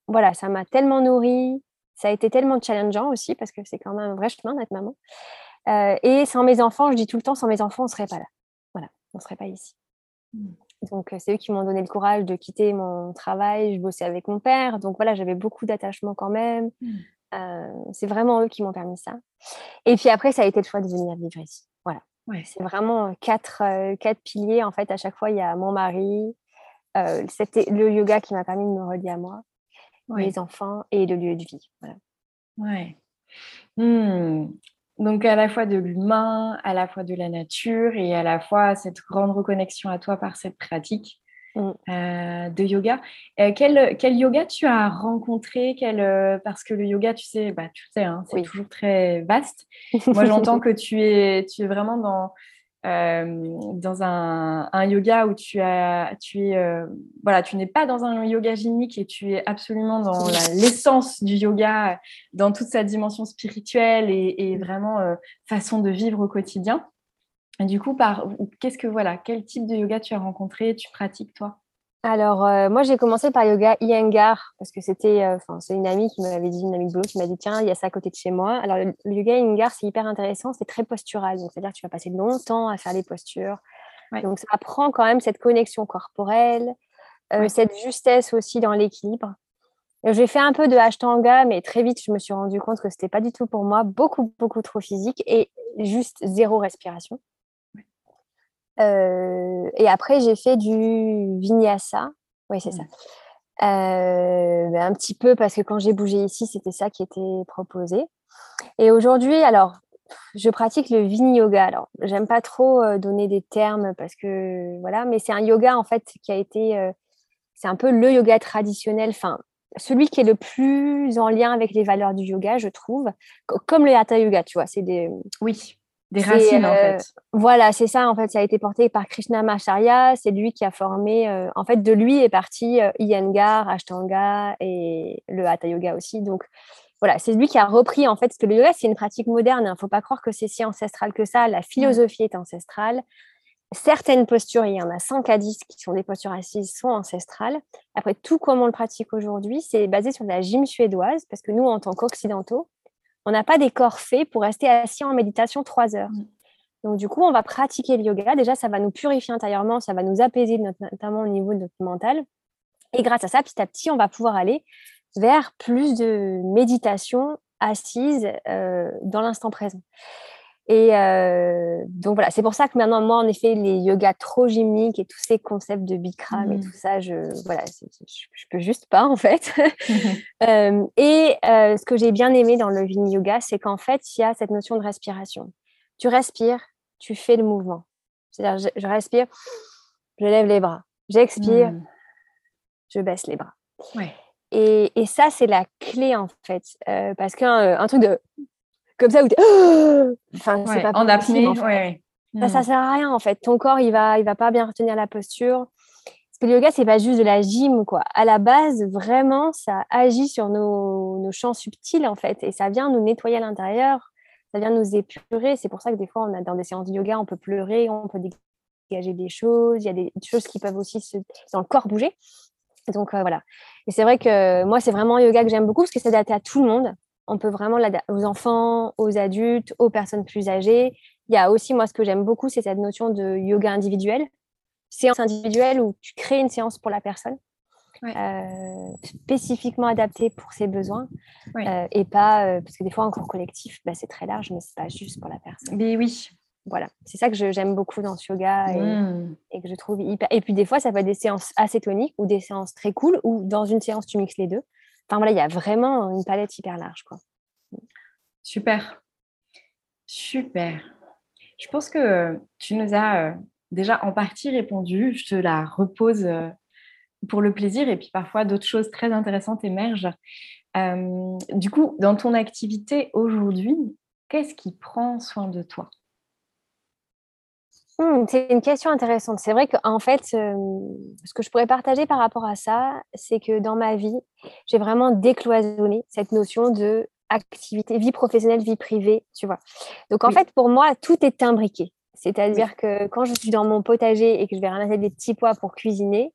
voilà, ça m'a tellement nourri, ça a été tellement challengeant aussi, parce que c'est quand même un vrai chemin d'être maman. et sans mes enfants, je dis tout le temps, sans mes enfants, on ne serait pas là. Voilà, on ne serait pas ici. Mmh. Donc, c'est eux qui m'ont donné le courage de quitter mon travail. Je bossais avec mon père. Donc, voilà, j'avais beaucoup d'attachement quand même. c'est vraiment eux qui m'ont permis ça. Et puis après, ça a été le choix de venir vivre ici. Voilà. C'est vraiment quatre, quatre piliers. En fait, à chaque fois, il y a mon mari, c'était le yoga qui m'a permis de me relier à moi, mes enfants et le lieu de vie. Voilà. Ouais. Mmh. Donc à la fois de l'humain, à la fois de la nature et à la fois cette grande reconnexion à toi par cette pratique de yoga. Euh, quel, quel, yoga tu as rencontré? Quel, euh, Parce que le yoga, tu sais, bah, tu sais hein, c'est toujours très vaste. Moi, j'entends que tu es, tu es vraiment dans euh, dans un, yoga où tu as, tu es, euh, voilà, tu n'es pas dans un yoga gynique et tu es absolument dans l'essence du yoga, dans toute sa dimension spirituelle et, vraiment euh, façon de vivre au quotidien. Et du coup, par qu'est-ce que voilà, quel type de yoga tu as rencontré, tu pratiques toi? Alors, euh, moi, j'ai commencé par yoga Iyengar parce que c'était, euh, enfin, c'est une amie qui m'avait dit, une amie de boulot qui m'a dit, tiens, il y a ça à côté de chez moi. Alors, le, yoga Iyengar, c'est hyper intéressant, c'est très postural. Donc, c'est-à-dire que tu vas passer longtemps à faire les postures. Donc, ça apprend quand même cette connexion corporelle, euh, cette justesse aussi dans l'équilibre. J'ai fait un peu de Ashtanga, mais très vite, je me suis rendu compte que c'était pas du tout pour moi, beaucoup, beaucoup trop physique et juste zéro respiration. Et après, j'ai fait du vinyasa. Oui, c'est ça. Mmh. Euh, ben, un petit peu parce que quand j'ai bougé ici, c'était ça qui était proposé. Et aujourd'hui, alors, je pratique le Vini Yoga. Alors, j'aime pas trop donner des termes parce que voilà, mais c'est un yoga en fait qui a été, c'est un peu le yoga traditionnel, enfin celui qui est le plus en lien avec les valeurs du yoga, je trouve, comme le Hatha Yoga, tu vois. C'est des oui. Des racines, en fait. Euh, voilà, c'est ça. En fait, ça a été porté par Krishna Macharya. C'est lui qui a formé. Euh, en fait, de lui est parti euh, Iyengar, Ashtanga et le Hatha Yoga aussi. Donc, voilà, c'est lui qui a repris. En fait, parce que le yoga, c'est une pratique moderne. Il hein. ne faut pas croire que c'est si ancestral que ça. La philosophie est ancestrale. Certaines postures, il y en a 5 à 10 qui sont des postures assises, sont ancestrales. Après, tout comme on le pratique aujourd'hui, c'est basé sur la gym suédoise, parce que nous, en tant qu'occidentaux, on n'a pas des corps faits pour rester assis en méditation trois heures. Mm. Donc, du coup, on va pratiquer le yoga. Déjà, ça va nous purifier intérieurement, ça va nous apaiser, notamment au niveau de notre mental. Et grâce à ça, petit à petit, on va pouvoir aller vers plus de méditation assise euh, dans l'instant présent. Et euh, donc voilà, c'est pour ça que maintenant, moi, en effet, les yogas trop gymniques et tous ces concepts de Bikram et mmh. tout ça, je voilà, je, peux juste pas en fait. Euh, et euh, ce que j'ai bien aimé dans le Vini Yoga, c'est qu'en fait, il y a cette notion de respiration. Tu respires, tu fais le mouvement. C'est-à-dire, je, respire, je lève les bras, j'expire, mmh. je baisse les bras. Et, et, ça, c'est la clé en fait, parce qu'un truc de comme ça où tu enfin c'est pas en apnée ouais, ça, ça sert à rien en fait. Ton corps il va il va pas bien retenir la posture. Parce que le yoga c'est pas juste de la gym quoi. À la base vraiment ça agit sur nos, nos champs subtils en fait. Et ça vient nous nettoyer à l'intérieur. Ça vient nous épurer. C'est pour ça que des fois on a dans des séances de yoga on peut pleurer on peut dégager des choses. Il y a des choses qui peuvent aussi se, dans le corps bouger. Donc euh, voilà. Et c'est vrai que moi c'est vraiment un yoga que j'aime beaucoup parce que c'est adapté à tout le monde on peut vraiment l'adapter aux enfants, aux adultes, aux personnes plus âgées. Il y a aussi, moi, ce que j'aime beaucoup, c'est cette notion de yoga individuel. Séance individuelle où tu crées une séance pour la personne, euh, spécifiquement adaptée pour ses besoins. Euh, et pas, euh, parce que des fois, en cours collectif, bah, c'est très large, mais c'est pas juste pour la personne. Mais oui. Voilà, c'est ça que j'aime beaucoup dans ce yoga et, mmh. et, que je trouve hyper. Et puis des fois, ça peut être des séances assez toniques ou des séances très cool, ou dans une séance, tu mixes les deux. Enfin voilà, il y a vraiment une palette hyper large. Quoi. Super. Super. Je pense que tu nous as euh, déjà en partie répondu. Je te la repose euh, pour le plaisir et puis parfois d'autres choses très intéressantes émergent. Euh, du coup, dans ton activité aujourd'hui, qu'est-ce qui prend soin de toi? Mmh, c'est une question intéressante. C'est vrai qu'en fait, ce que je pourrais partager par rapport à ça, c'est que dans ma vie, j'ai vraiment décloisonné cette notion de activité, vie professionnelle, vie privée, tu vois. Donc en fait, pour moi, tout est imbriqué. C'est-à-dire que quand je suis dans mon potager et que je vais ramasser des petits pois pour cuisiner,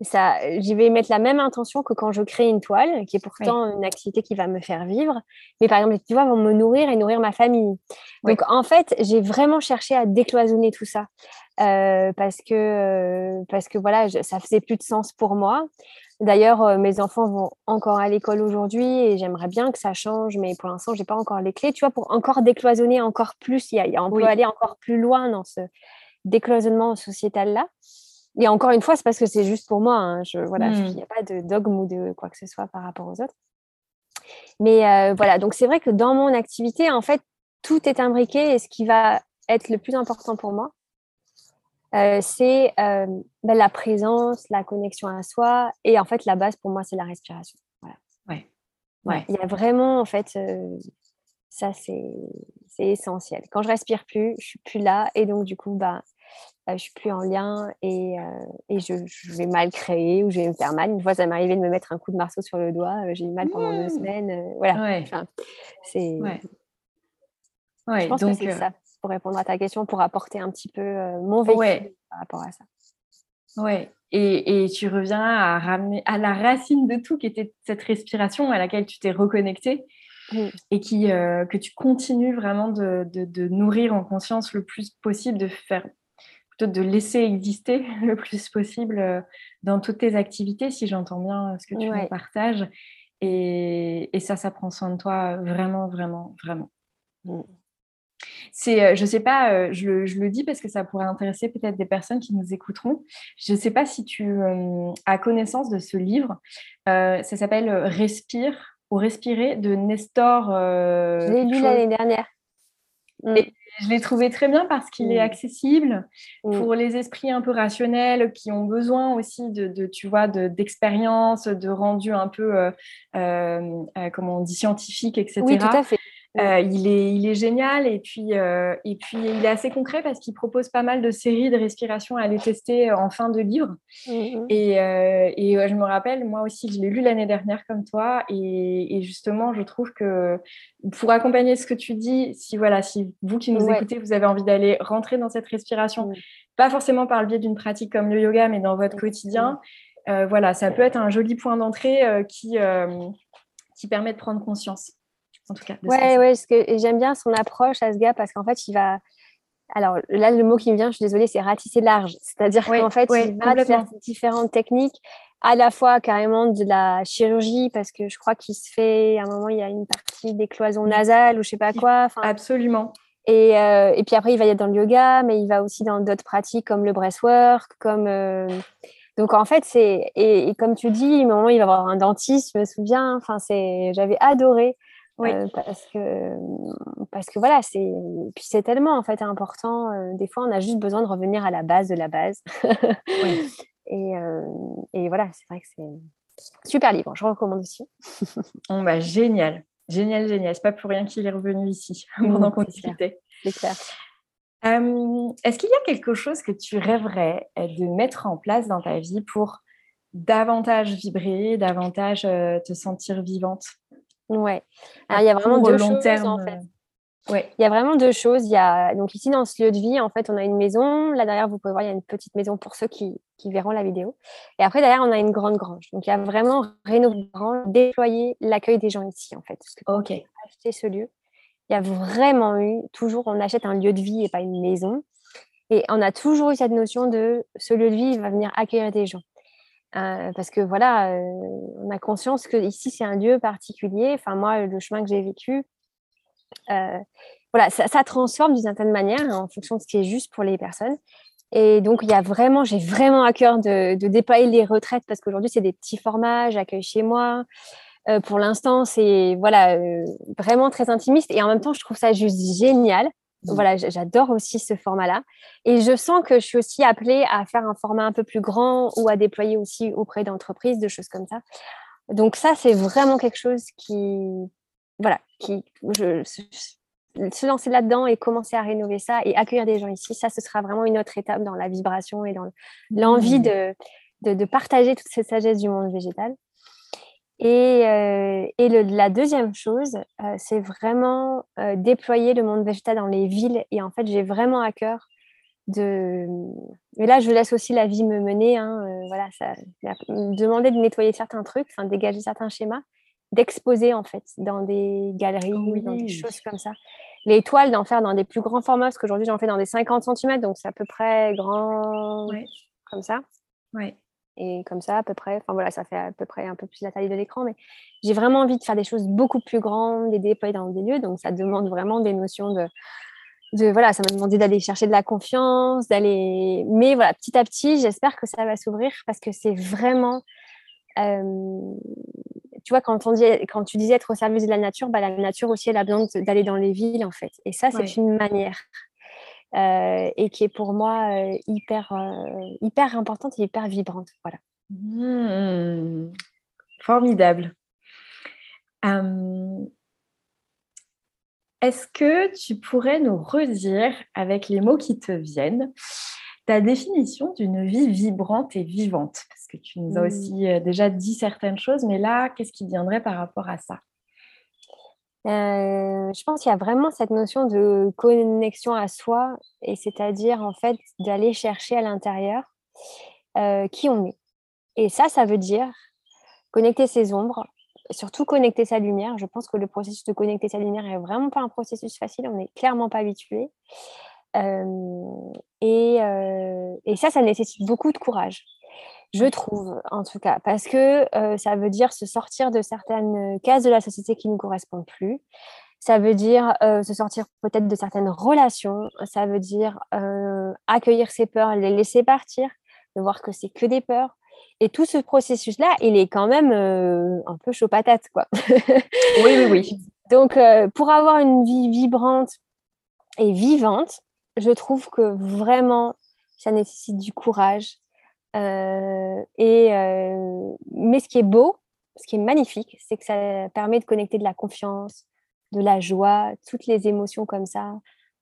ça, j'y vais mettre la même intention que quand je crée une toile, qui est pourtant une activité qui va me faire vivre. Mais par exemple, tu vois, vont me nourrir et nourrir ma famille. Donc, en fait, j'ai vraiment cherché à décloisonner tout ça. Euh, parce que euh, parce que voilà ça faisait plus de sens pour moi d'ailleurs euh, mes enfants vont encore à l'école aujourd'hui et j'aimerais bien que ça change mais pour l'instant j'ai pas encore les clés tu vois pour encore décloisonner encore plus il y a, on peut aller encore plus loin dans ce décloisonnement sociétal là et encore une fois, c'est parce que c'est juste pour moi. Hein. Je, voilà, il n'y a pas de dogme ou de quoi que ce soit par rapport aux autres. Mais euh, voilà, donc c'est vrai que dans mon activité, en fait, tout est imbriqué et ce qui va être le plus important pour moi, euh, c'est euh, ben, la présence, la connexion à soi. Et en fait, la base pour moi, c'est la respiration. Voilà. Ouais. ouais. Il y a vraiment, en fait, ça, c'est essentiel. Quand je respire plus, je suis plus là. Et donc, du coup, bah, je suis plus en lien et, et je, vais mal créer ou je vais me faire mal. Une fois, ça m'est arrivé de me mettre un coup de marceau sur le doigt. J'ai eu mal pendant deux mmh. semaines. voilà. c'est. je pense donc, que c'est ça pour répondre à ta question, pour apporter un petit peu mon vécu par rapport à ça. Ouais. Et, et, tu reviens à ramener à la racine de tout, qui était cette respiration à laquelle tu t'es reconnecté mmh. et qui, que tu continues vraiment de, de, de, nourrir en conscience le plus possible, de faire plutôt de laisser exister le plus possible euh, dans toutes tes activités, si j'entends bien ce que tu me partages. Et, ça, ça prend soin de toi vraiment, vraiment, vraiment. Mm. C'est, euh, je sais pas, euh, je le, dis parce que ça pourrait intéresser peut-être des personnes qui nous écouteront. Je ne sais pas si tu as connaissance de ce livre. ça s'appelle Respire ou Respirer de Nestor. je l'ai lu l'année dernière. Mm. je l'ai trouvé très bien parce qu'il est mm. accessible mm. pour les esprits un peu rationnels qui ont besoin aussi de, tu vois, d'expérience, de, rendu un peu, euh, euh, euh, comment on dit, scientifique, etc. Oui, tout à fait. Euh, il, est, il est génial et puis, euh, et puis il est assez concret parce qu'il propose pas mal de séries de respiration à aller tester en fin de livre. Mm-hmm. Et, euh, et je me rappelle, moi aussi, je l'ai lu l'année dernière comme toi. Et, et, justement, je trouve que pour accompagner ce que tu dis, si, voilà, si vous qui nous écoutez, vous avez envie d'aller rentrer dans cette respiration, mm. pas forcément par le biais d'une pratique comme le yoga, mais dans votre quotidien, voilà, ça peut être un joli point d'entrée qui, qui permet de prendre conscience en tout cas. Ouais, ouais, que j'aime bien son approche à ce gars parce qu'en fait, il va. Alors là, le mot qui me vient, je suis désolée, c'est ratisser large. C'est-à-dire qu'en fait, il va faire différentes techniques, à la fois carrément de la chirurgie, parce que je crois qu'il se fait, à un moment, il y a une partie des cloisons nasales ou je sais pas quoi. Absolument. Et, euh, et, puis après, il va y aller dans le yoga, mais il va aussi dans d'autres pratiques comme le breathwork, comme. Euh, donc en fait, c'est et, comme tu dis, à un moment il va avoir un dentiste, je me souviens. Enfin, c'est, j'avais adoré oui. Euh, parce que parce que voilà, c'est puis c'est tellement en fait important. Euh, des fois, on a juste besoin de revenir à la base de la base. et, euh, et, voilà, c'est vrai que c'est super livre. Je recommande aussi. bon, bah, génial, génial, génial. C'est pas pour rien qu'il est revenu ici pendant qu'on discutait. C'est clair. Est-ce qu'il y a quelque chose que tu rêverais de mettre en place dans ta vie pour davantage vibrer, davantage te sentir vivante? Ouais. Alors, il y a vraiment deux choses terme. en fait. Euh, ouais. Il y a vraiment deux choses. Il y a donc ici dans ce lieu de vie, en fait, on a une maison. Là derrière, vous pouvez voir, il y a une petite maison pour ceux qui, qui verront la vidéo. Et après derrière, on a une grande grange. Donc il y a vraiment rénové déployer l'accueil des gens ici, en fait. Parce que ok. Acheter ce lieu, il y a vraiment eu toujours, on achète un lieu de vie et pas une maison. Et on a toujours eu cette notion de ce lieu de vie va venir accueillir des gens. Euh, parce que voilà, euh, on a conscience que ici c'est un lieu particulier. Enfin moi, le chemin que j'ai vécu, euh, voilà, ça, transforme d'une certaine manière en fonction de ce qui est juste pour les personnes. Et donc il y a vraiment, j'ai vraiment à cœur de, de déployer les retraites parce qu'aujourd'hui c'est des petits formats, j'accueille chez moi. pour l'instant, c'est voilà vraiment très intimiste et en même temps, je trouve ça juste génial. Voilà, j'adore aussi ce format-là. Et je sens que je suis aussi appelée à faire un format un peu plus grand ou à déployer aussi auprès d'entreprises, de choses comme ça. Donc ça, c'est vraiment quelque chose qui, voilà, qui, je, se lancer là-dedans et commencer à rénover ça et accueillir des gens ici, ça, ce sera vraiment une autre étape dans la vibration et dans l'envie mmh. de, de, de, partager toute cette sagesse du monde végétal. Et, euh, et la deuxième chose, euh, c'est vraiment euh, déployer le monde végétal dans les villes. Et en fait, j'ai vraiment à cœur de... Et là, je laisse aussi la vie me mener. Hein, voilà, ça, demander de nettoyer certains trucs, enfin, dégager certains schémas, d'exposer en fait dans des galeries, ou dans des choses comme ça. Les toiles, d'en faire dans des plus grands formats, parce qu'aujourd'hui, j'en fais dans des 50 cm, donc c'est à peu près grand comme ça. Ouais. Et comme ça, à peu près, enfin voilà, ça fait à peu près un peu plus la taille de l'écran, mais j'ai vraiment envie de faire des choses beaucoup plus grandes, des déployer dans des lieux, donc ça demande vraiment des notions de, de voilà, ça m'a demandé d'aller chercher de la confiance, d'aller, mais voilà, petit à petit, j'espère que ça va s'ouvrir parce que c'est vraiment, euh, tu vois, quand on dit, quand tu disais être au service de la nature, bah, la nature aussi, elle a besoin d'aller dans les villes en fait, et ça, c'est une manière. Euh, et qui est pour moi euh, hyper, euh, hyper importante et hyper vibrante. Voilà. Mmh. formidable. Est-ce que tu pourrais nous redire, avec les mots qui te viennent, ta définition d'une vie vibrante et vivante? Parce que tu nous as mmh. aussi déjà dit certaines choses, mais là, qu'est-ce qui viendrait par rapport à ça? Euh, je pense qu'il y a vraiment cette notion de connexion à soi, et c'est-à-dire en fait d'aller chercher à l'intérieur euh, qui on est. Et ça, ça veut dire connecter ses ombres, surtout connecter sa lumière. Je pense que le processus de connecter sa lumière est vraiment pas un processus facile, on n'est clairement pas habitué. Euh, et, et, ça, ça nécessite beaucoup de courage je trouve en tout cas, parce que euh, ça veut dire se sortir de certaines cases de la société qui ne correspondent plus. Ça veut dire euh, se sortir peut-être de certaines relations. Ça veut dire euh, accueillir ses peurs, les laisser partir, de voir que c'est que des peurs. Et tout ce processus-là, il est quand même un peu chaud patate, quoi. oui, oui, oui. Donc, pour avoir une vie vibrante et vivante, je trouve que vraiment, ça nécessite du courage, et, euh, mais ce qui est beau, ce qui est magnifique, c'est que ça permet de connecter de la confiance, de la joie, toutes les émotions comme ça.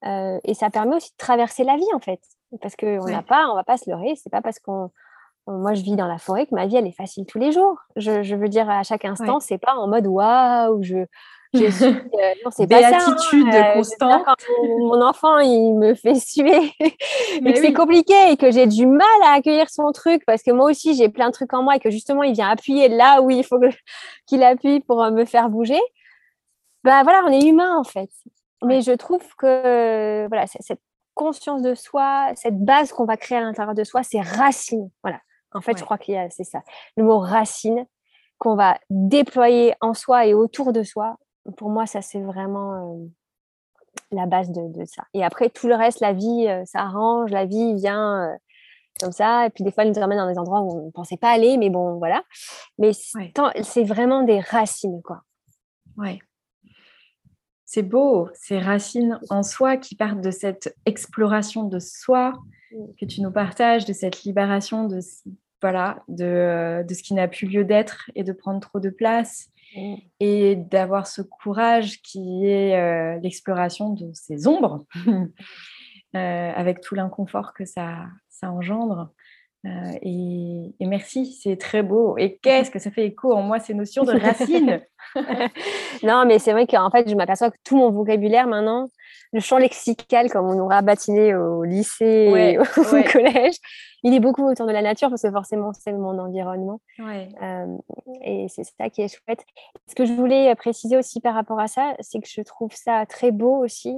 Euh, et ça permet aussi de traverser la vie en fait. Parce qu'on n'a pas, on va pas se leurrer, c'est pas parce qu'on. Moi, je vis dans la forêt que ma vie, elle est facile tous les jours. Je, je veux dire, à chaque instant, c'est pas en mode waouh, je, je suis, euh, non, c'est pas ça. Hein, constante. mon enfant, il me fait suer et que c'est compliqué et que j'ai du mal à accueillir son truc parce que moi aussi, j'ai plein de trucs en moi et que justement, il vient appuyer là où il faut qu'il appuie pour euh, me faire bouger. Ben voilà, on est humain en fait. Mais je trouve que voilà, cette conscience de soi, cette base qu'on va créer à l'intérieur de soi, c'est racine. Voilà. En fait, je crois que c'est ça. Le mot racine qu'on va déployer en soi et autour de soi, pour moi, ça, c'est vraiment la base de, ça. Et après, tout le reste, la vie ça arrange, la vie vient comme ça. Et puis, des fois, elle nous emmène dans des endroits où on ne pensait pas aller, mais bon, voilà. Mais c'est vraiment des racines, quoi. Ouais. C'est beau, ces racines en soi qui partent de cette exploration de soi mmh. que tu nous partages, de cette libération de, voilà, de, de ce qui n'a plus lieu d'être et de prendre trop de place Et d'avoir ce courage qui est euh, l'exploration de ces ombres, euh, avec tout l'inconfort que ça, ça engendre. Euh, et, merci, c'est très beau. Et qu'est-ce que ça fait écho en moi ces notions de racines? Non, mais c'est vrai qu'en fait, je m'aperçois que tout mon vocabulaire maintenant, le champ lexical, comme on nous bâtiné au lycée et au collège, il est beaucoup autour de la nature parce que forcément, c'est mon environnement. Euh, et c'est ça qui est chouette. Ce que je voulais préciser aussi par rapport à ça, c'est que je trouve ça très beau aussi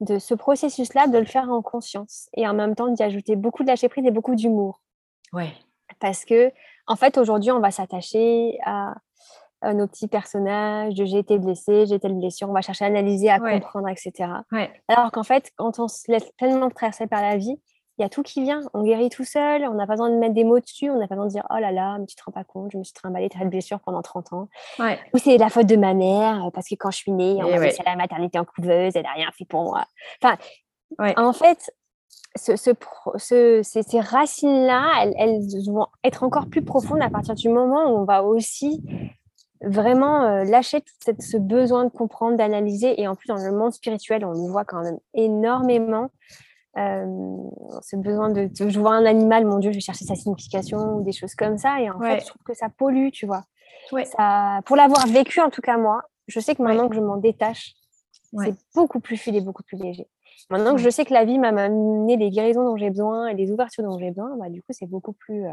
de ce processus-là, de le faire en conscience et en même temps d'y ajouter beaucoup de lâcher prise et beaucoup d'humour. Ouais. Parce que, en fait, aujourd'hui, on va s'attacher à, nos petits personnages de j'ai été blessé, j'ai été blessure, on va chercher à analyser, à comprendre, etc. Alors qu'en fait, quand on se laisse tellement traverser par la vie, il y a tout qui vient. On guérit tout seul, on n'a pas besoin de mettre des mots dessus, on n'a pas besoin de dire oh là là, mais tu te rends pas compte, je me suis trimballée cette blessure pendant 30 ans. Ou c'est la faute de ma mère, parce que quand je suis née, on m'a la maternité en couveuse, elle n'a rien fait pour moi. Enfin, en fait, ce, ce, ces, racines-là, elles, elles, vont être encore plus profondes à partir du moment où on va aussi vraiment euh, lâcher tout cette, ce besoin de comprendre, d'analyser. Et en plus, dans le monde spirituel, on le voit quand même énormément. Euh, ce besoin de, je vois un animal, mon Dieu, je vais chercher sa signification ou des choses comme ça. Et en fait, je trouve que ça pollue, tu vois. Ça, pour l'avoir vécu, en tout cas moi, je sais que maintenant que je m'en détache, c'est beaucoup plus fluide et beaucoup plus léger. Maintenant que je sais que la vie m'a amené les guérisons dont j'ai besoin et les ouvertures dont j'ai besoin, bah, du coup, c'est beaucoup plus.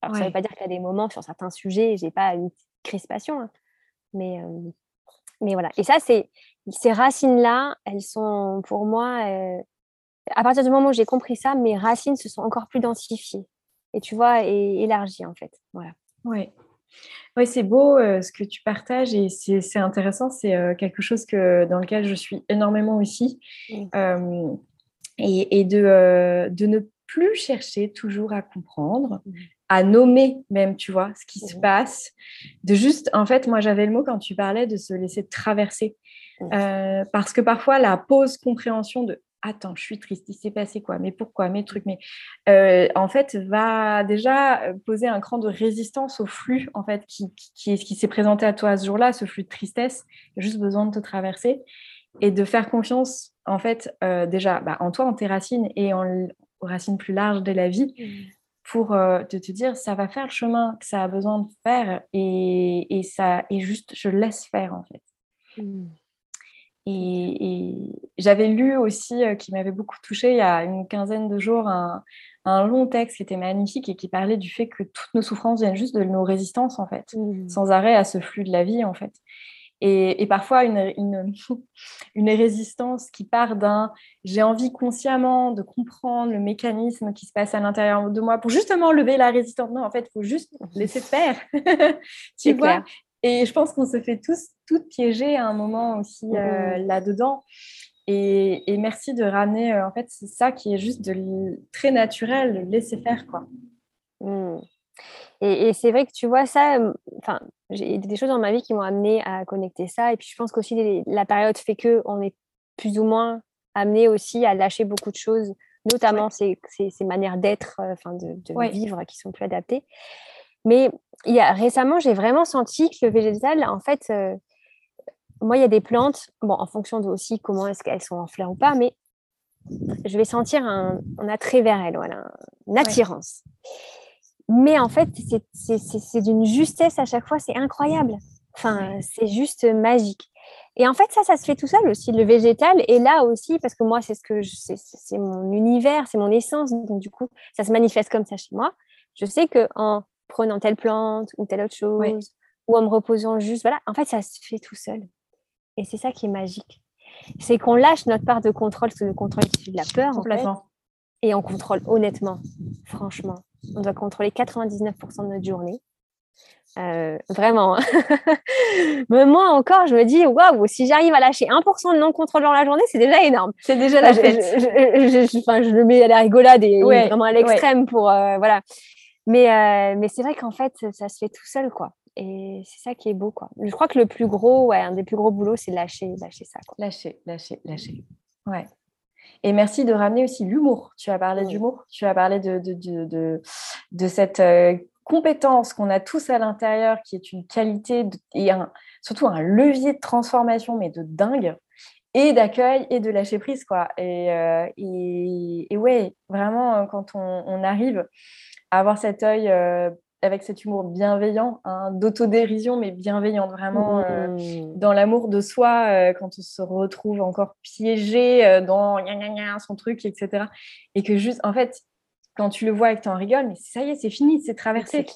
Alors, ça ne veut pas dire qu'il y a des moments sur certains sujets, j'ai pas une crispation, hein. mais, mais voilà. Et ça, c'est ces racines-là, elles sont pour moi, à partir du moment où j'ai compris ça, mes racines se sont encore plus densifiées et tu vois, et élargies en fait. Voilà. Ouais. Oui, c'est beau ce que tu partages et c'est intéressant. C'est quelque chose que, dans lequel je suis énormément aussi. et, et de, de, ne plus chercher toujours à comprendre, mmh à nommer même, tu vois, ce qui se passe. De juste, en fait, moi j'avais le mot quand tu parlais de se laisser traverser. Mmh. Euh, parce que parfois la pause compréhension de attends, je suis triste, il s'est passé quoi, mais pourquoi, mes trucs, mais euh, en fait va déjà poser un cran de résistance au flux en fait qui, qui, qui s'est présenté à toi ce jour-là, ce flux de tristesse, juste besoin de te traverser et de faire confiance en fait déjà bah, en toi, en tes racines et en, aux racines plus larges de la vie. Mmh pour euh, te, dire ça va faire le chemin que ça a besoin de faire et, et ça et juste je laisse faire en fait. Mmh. Et, j'avais lu aussi euh, qui m'avait beaucoup touché il y a une quinzaine de jours un, un, long texte qui était magnifique et qui parlait du fait que toutes nos souffrances viennent juste de nos résistances en fait, mmh. sans arrêt à ce flux de la vie en fait. Et, parfois, une, une, résistance qui part d'un j'ai envie consciemment de comprendre le mécanisme qui se passe à l'intérieur de moi pour justement lever la résistance. Non, en fait, il faut juste laisser faire. tu vois? Et je pense qu'on se fait tous toutes piéger à un moment aussi euh, mmh. là-dedans. Et, merci de ramener, euh, en fait, c'est ça qui est juste de très naturel, laisser faire, quoi. Mmh. Et, c'est vrai que tu vois ça, enfin, j'ai des choses dans ma vie qui m'ont amené à connecter ça. Et puis je pense qu'aussi la période fait que on est plus ou moins amené aussi à lâcher beaucoup de choses, notamment ces, ces, manières d'être, enfin de, vivre qui sont plus adaptées. Mais il y a, récemment, j'ai vraiment senti que le végétal, en fait, moi, il y a des plantes, bon, en fonction de aussi comment est-ce qu'elles sont en fleurs ou pas, mais je vais sentir un, attrait vers elles, voilà, une attirance. Mais en fait, c'est d'une justesse à chaque fois, c'est incroyable. Enfin, c'est juste magique. Et en fait, ça, ça se fait tout seul aussi. Le végétal est là aussi parce que moi, c'est ce que c'est mon univers, c'est mon essence. Donc du coup, ça se manifeste comme ça chez moi. Je sais que en prenant telle plante ou telle autre chose, ou en me reposant juste, voilà, en fait, ça se fait tout seul. Et c'est ça qui est magique. C'est qu'on lâche notre part de contrôle, sous le contrôle qui de la peur. Complètement. et on contrôle honnêtement, franchement. On doit contrôler 99% de notre journée. Euh, vraiment. Hein. Mais moi encore, je me dis, waouh, si j'arrive à lâcher 1% de non-contrôle dans la journée, c'est déjà énorme. C'est déjà la fête. Je, le mets à la rigolade et vraiment à l'extrême pour. Euh, voilà. Mais, euh, mais c'est vrai qu'en fait, ça se fait tout seul, quoi. Et c'est ça qui est beau, quoi. Je crois que le plus gros, ouais, un des plus gros boulots, c'est lâcher, lâcher ça. Quoi. Lâcher, lâcher, lâcher. Ouais. Et merci de ramener aussi l'humour. Tu as parlé d'humour, tu as parlé de, de, de, de, cette euh, compétence qu'on a tous à l'intérieur, qui est une qualité et un, surtout un levier de transformation, mais de dingue, et d'accueil et de lâcher prise. Quoi. Et, euh, et, ouais, vraiment, quand on, on, arrive avoir cet œil euh, avec cet humour bienveillant, hein, d'autodérision, mais bienveillante, vraiment euh, mmh. dans l'amour de soi, euh, quand on se retrouve encore piégé dans son truc, etc. Et que juste, en fait, quand tu le vois et que tu en rigoles, mais ça y est, c'est fini, c'est traversé.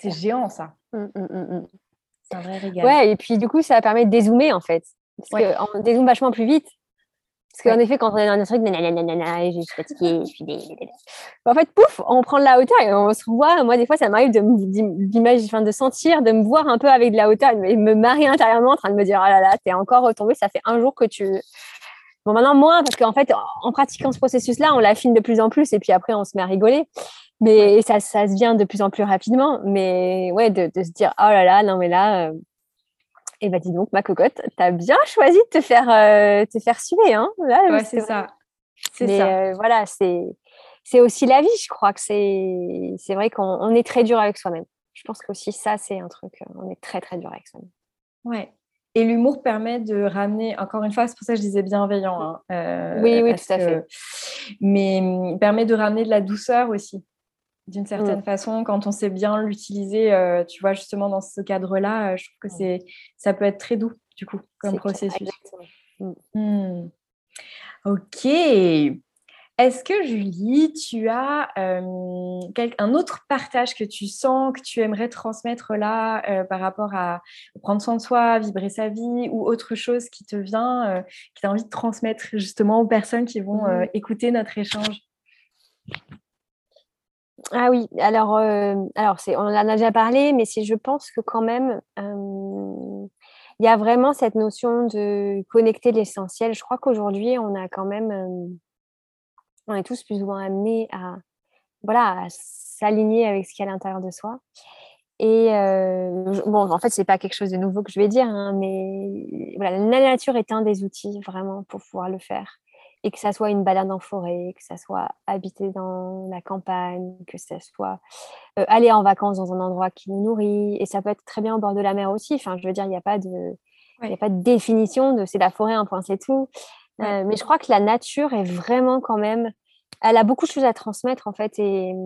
C'est géant, ça. Mmh, mmh, c'est un vrai régal. Ouais, et puis du coup, ça permet de dézoomer, en fait. Parce qu'on dézoome vachement plus vite. Parce qu'en effet, quand on est dans un truc, nanana, je suis fatiguée, je suis En fait, pouf, on prend de la hauteur et on se voit. Moi, des fois, ça m'arrive de, enfin, de sentir, de me voir un peu avec de la hauteur et me marier intérieurement en train de me dire, oh là là, t'es encore retombé, ça fait un jour que tu. Bon, maintenant, moins, parce qu'en fait, en pratiquant ce processus-là, on l'affine de plus en plus et puis après, on se met à rigoler. Mais ça, ça se vient de plus en plus rapidement. Mais ouais, de, de se dire, oh là là, non, mais là, et bah dis donc, ma cocotte, tu as bien choisi de te faire, euh, te faire suer. Hein ouais, c'est ça. Euh, voilà, c'est aussi la vie, je crois que c'est vrai qu'on est très dur avec soi-même. Je pense qu'aussi ça, c'est un truc, euh, on est très très dur avec soi-même. Ouais. Et l'humour permet de ramener, encore une fois, c'est pour ça que je disais bienveillant. Hein, oui, oui, tout à fait. Mais hum, permet de ramener de la douceur aussi d'une certaine mm. façon, quand on sait bien l'utiliser, euh, tu vois, justement dans ce cadre-là, euh, je trouve que c'est, ça peut être très doux, du coup, comme processus. Mm. Hmm. Ok. Est-ce que Julie, tu as un autre partage que tu sens, que tu aimerais transmettre là par rapport à prendre soin de soi, vibrer sa vie ou autre chose qui te vient, qui tu as envie de transmettre justement aux personnes qui vont mmh. écouter notre échange? Ah oui, alors, alors c'est, on en a déjà parlé, mais je pense que quand même, il y a vraiment cette notion de connecter l'essentiel. Je crois qu'aujourd'hui, on a quand même on est tous plus ou moins amenés à, voilà, s'aligner avec ce qu'il y a à l'intérieur de soi. Et euh, bon, en fait, c'est pas quelque chose de nouveau que je vais dire, hein, mais voilà, la nature est un des outils vraiment pour pouvoir le faire. Et que ça soit une balade en forêt, que ça soit habiter dans la campagne, que ça soit euh, aller en vacances dans un endroit qui nous nourrit. Et ça peut être très bien au bord de la mer aussi. Enfin, je veux dire, il n'y a pas de, il a pas de définition de c'est la forêt, un point, c'est tout. Euh, mais je crois que la nature est vraiment quand même, elle a beaucoup de choses à transmettre en fait, et mmh,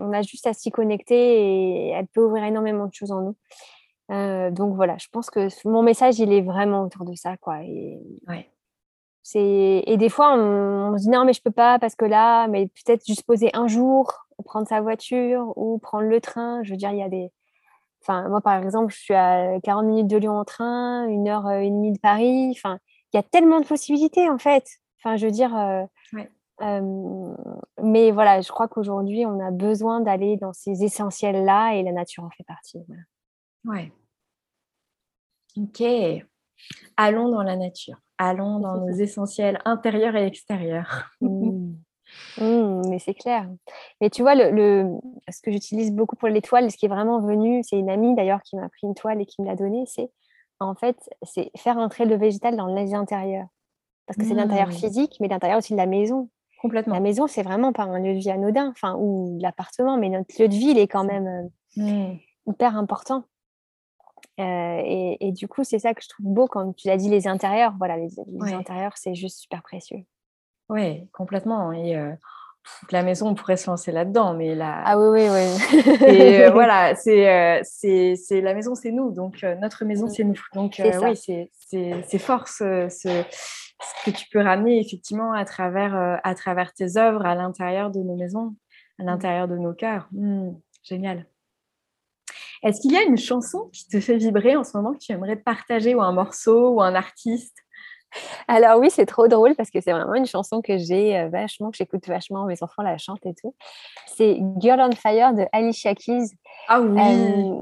on a juste à s'y connecter et elle peut ouvrir énormément de choses en nous. Euh, donc voilà, je pense que mon message, il est vraiment autour de ça, quoi. Et, ouais. Et des fois, on, se dit non, mais je peux pas parce que là, mais peut-être juste poser un jour, prendre sa voiture ou prendre le train. Je veux dire, il y a des. Enfin, moi, par exemple, je suis à 40 minutes de Lyon en train, une heure et demie de Paris. Enfin, il y a tellement de possibilités en fait. Enfin, je veux dire. Euh, euh, mais voilà, je crois qu'aujourd'hui, on a besoin d'aller dans ces essentiels-là et la nature en fait partie. Ouais. Ok. Allons dans la nature. Allons dans nos essentiels intérieurs et extérieurs. Mmh. Mmh, mais c'est clair. Mais tu vois, le, ce que j'utilise beaucoup pour l'étoile, ce qui est vraiment venu, c'est une amie d'ailleurs qui m'a pris une toile et qui me l'a donnée, c'est en fait, c'est faire entrer le végétal dans les intérieurs. Parce que c'est l'intérieur mmh. physique, mais l'intérieur aussi de la maison. Complètement. La maison, c'est vraiment pas un lieu de vie anodin, enfin, ou l'appartement, mais notre lieu de vie, il est quand même euh, mmh. hyper important. Euh, et, du coup, c'est ça que je trouve beau quand tu l'as dit, les intérieurs. Voilà, les, intérieurs, c'est juste super précieux. Oui, complètement. Et euh, la maison, on pourrait se lancer là-dedans, mais là. Ah oui, oui, oui. et euh, voilà, c'est, c'est, la maison, c'est nous. Donc, notre maison, mm. c'est nous. Donc, oui, c'est, c'est, fort ce, ce, que tu peux ramener effectivement à travers, à travers tes œuvres, à l'intérieur de nos maisons, à mm. l'intérieur de nos cœurs. Mm, génial. Est-ce qu'il y a une chanson qui te fait vibrer en ce moment que tu aimerais partager, ou un morceau, ou un artiste? Alors oui, c'est trop drôle parce que c'est vraiment une chanson que j'ai euh, vachement, que j'écoute vachement, mes enfants la chantent et tout. C'est Girl on Fire de Alicia Keys. Ah oui. Euh,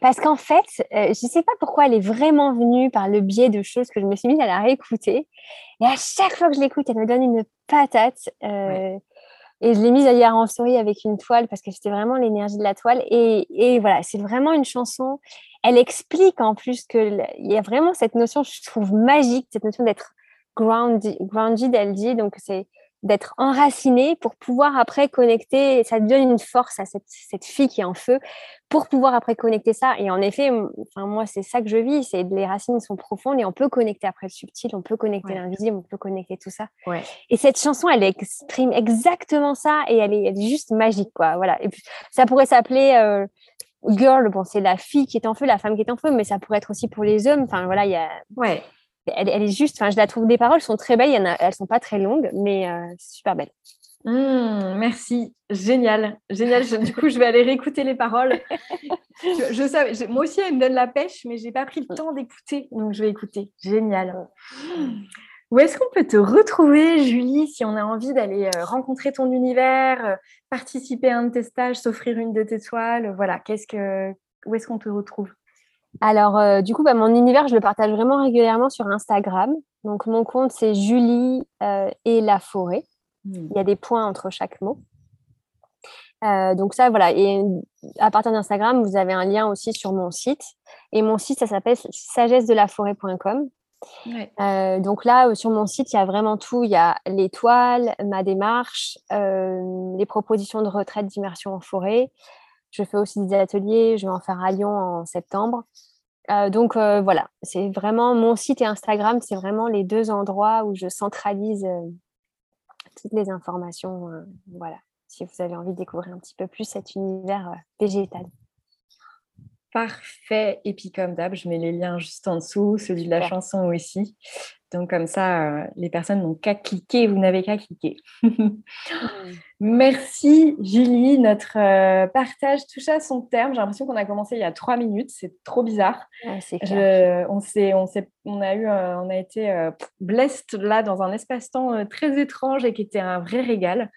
parce qu'en fait, euh, je ne sais pas pourquoi elle est vraiment venue par le biais de choses que je me suis mise à la réécouter. Et à chaque fois que je l'écoute, elle me donne une patate. Et je l'ai mise hier en story avec une toile parce que c'était vraiment l'énergie de la toile. Et, et voilà, c'est vraiment une chanson elle explique en plus qu'il y a vraiment cette notion, je trouve magique, cette notion d'être grounded, grounded, elle dit, donc c'est d'être enraciné pour pouvoir après connecter, ça donne une force à cette, fille qui est en feu pour pouvoir après connecter ça. Et en effet, enfin, moi, c'est ça que je vis, c'est les racines sont profondes et on peut connecter après le subtil, on peut connecter l'invisible, on peut connecter tout ça. Et cette chanson, elle exprime exactement ça et elle est, juste magique, quoi. Voilà. Et puis, ça pourrait s'appeler euh, girl, bon, c'est la fille qui est en feu, la femme qui est en feu, mais ça pourrait être aussi pour les hommes. Enfin, voilà, il y a. Ouais. Elle, est juste, enfin, je la trouve, des paroles sont très belles, il y en a, elles sont pas très longues, mais euh, super belle. Mmh, merci, génial, génial. du coup, je vais aller réécouter les paroles. je, sais, moi aussi, elle me donne la pêche, mais j'ai pas pris le temps d'écouter, donc je vais écouter. Génial. Où est-ce qu'on peut te retrouver, Julie, si on a envie d'aller euh, rencontrer ton univers, euh, participer à un de tes stages, s'offrir une de tes toiles Voilà, qu'est-ce que, où est-ce qu'on te retrouve? Alors, euh, du coup, bah, mon univers, je le partage vraiment régulièrement sur Instagram. Donc, mon compte, c'est Julie et la forêt. Hmm. Il y a des points entre chaque mot. donc ça, voilà. Et à partir d'Instagram, vous avez un lien aussi sur mon site. Et mon site, ça s'appelle sagesse de la forêt.com. Euh, donc là, euh, sur mon site, il y a vraiment tout. Il y a l'étoile, ma démarche, euh, les propositions de retraite d'immersion en forêt. Je fais aussi des ateliers. Je vais en faire à Lyon en septembre. donc voilà, c'est vraiment mon site et Instagram, c'est vraiment les deux endroits où je centralise toutes les informations. voilà, si vous avez envie de découvrir un petit peu plus cet univers végétal. Parfait. Et puis comme d'hab, je mets les liens juste en dessous, celui de la chanson aussi. Donc comme ça, les personnes n'ont qu'à cliquer, vous n'avez qu'à cliquer. Merci Julie, notre partage touche à son terme. J'ai l'impression qu'on a commencé il y a trois minutes, c'est trop bizarre. on, s'est, on, on, a eu, on a été blessed là dans un espace-temps très étrange et qui était un vrai régal.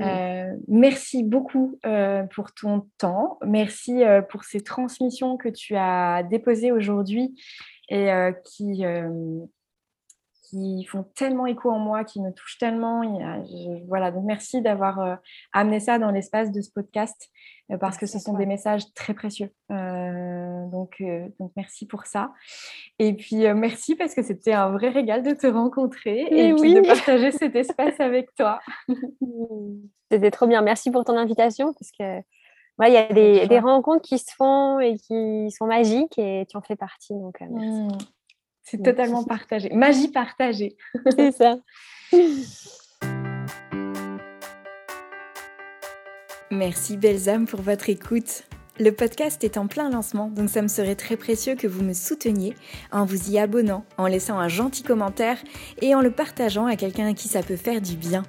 Euh, merci beaucoup euh, pour ton temps. Merci euh, pour ces transmissions que tu as déposées aujourd'hui et qui, qui font tellement écho en moi, qui me touchent tellement. voilà, donc merci d'avoir amené ça dans l'espace de ce podcast parce que ce sont des messages très précieux. donc, donc merci pour ça. Et puis merci parce que c'était un vrai régal de te rencontrer et, de partager cet espace avec toi. C'était trop bien. Merci pour ton invitation parce que il y a des, rencontres qui se font et qui sont magiques et tu en fais partie. Donc, mmh. C'est totalement partagé. Magie partagée. C'est ça. Merci belles âmes pour votre écoute. Le podcast est en plein lancement, donc ça me serait très précieux que vous me souteniez en vous y abonnant, en laissant un gentil commentaire et en le partageant à quelqu'un à qui ça peut faire du bien.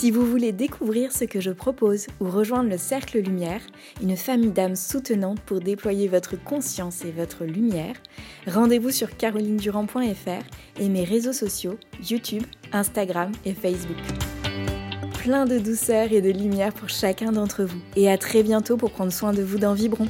Si vous voulez découvrir ce que je propose ou rejoindre le Cercle Lumière, une famille d'âmes soutenantes pour déployer votre conscience et votre lumière, rendez-vous sur carolinedurand.fr et mes réseaux sociaux YouTube, Instagram et Facebook. Plein de douceur et de lumière pour chacun d'entre vous. Et à très bientôt pour prendre soin de vous dans Vibron.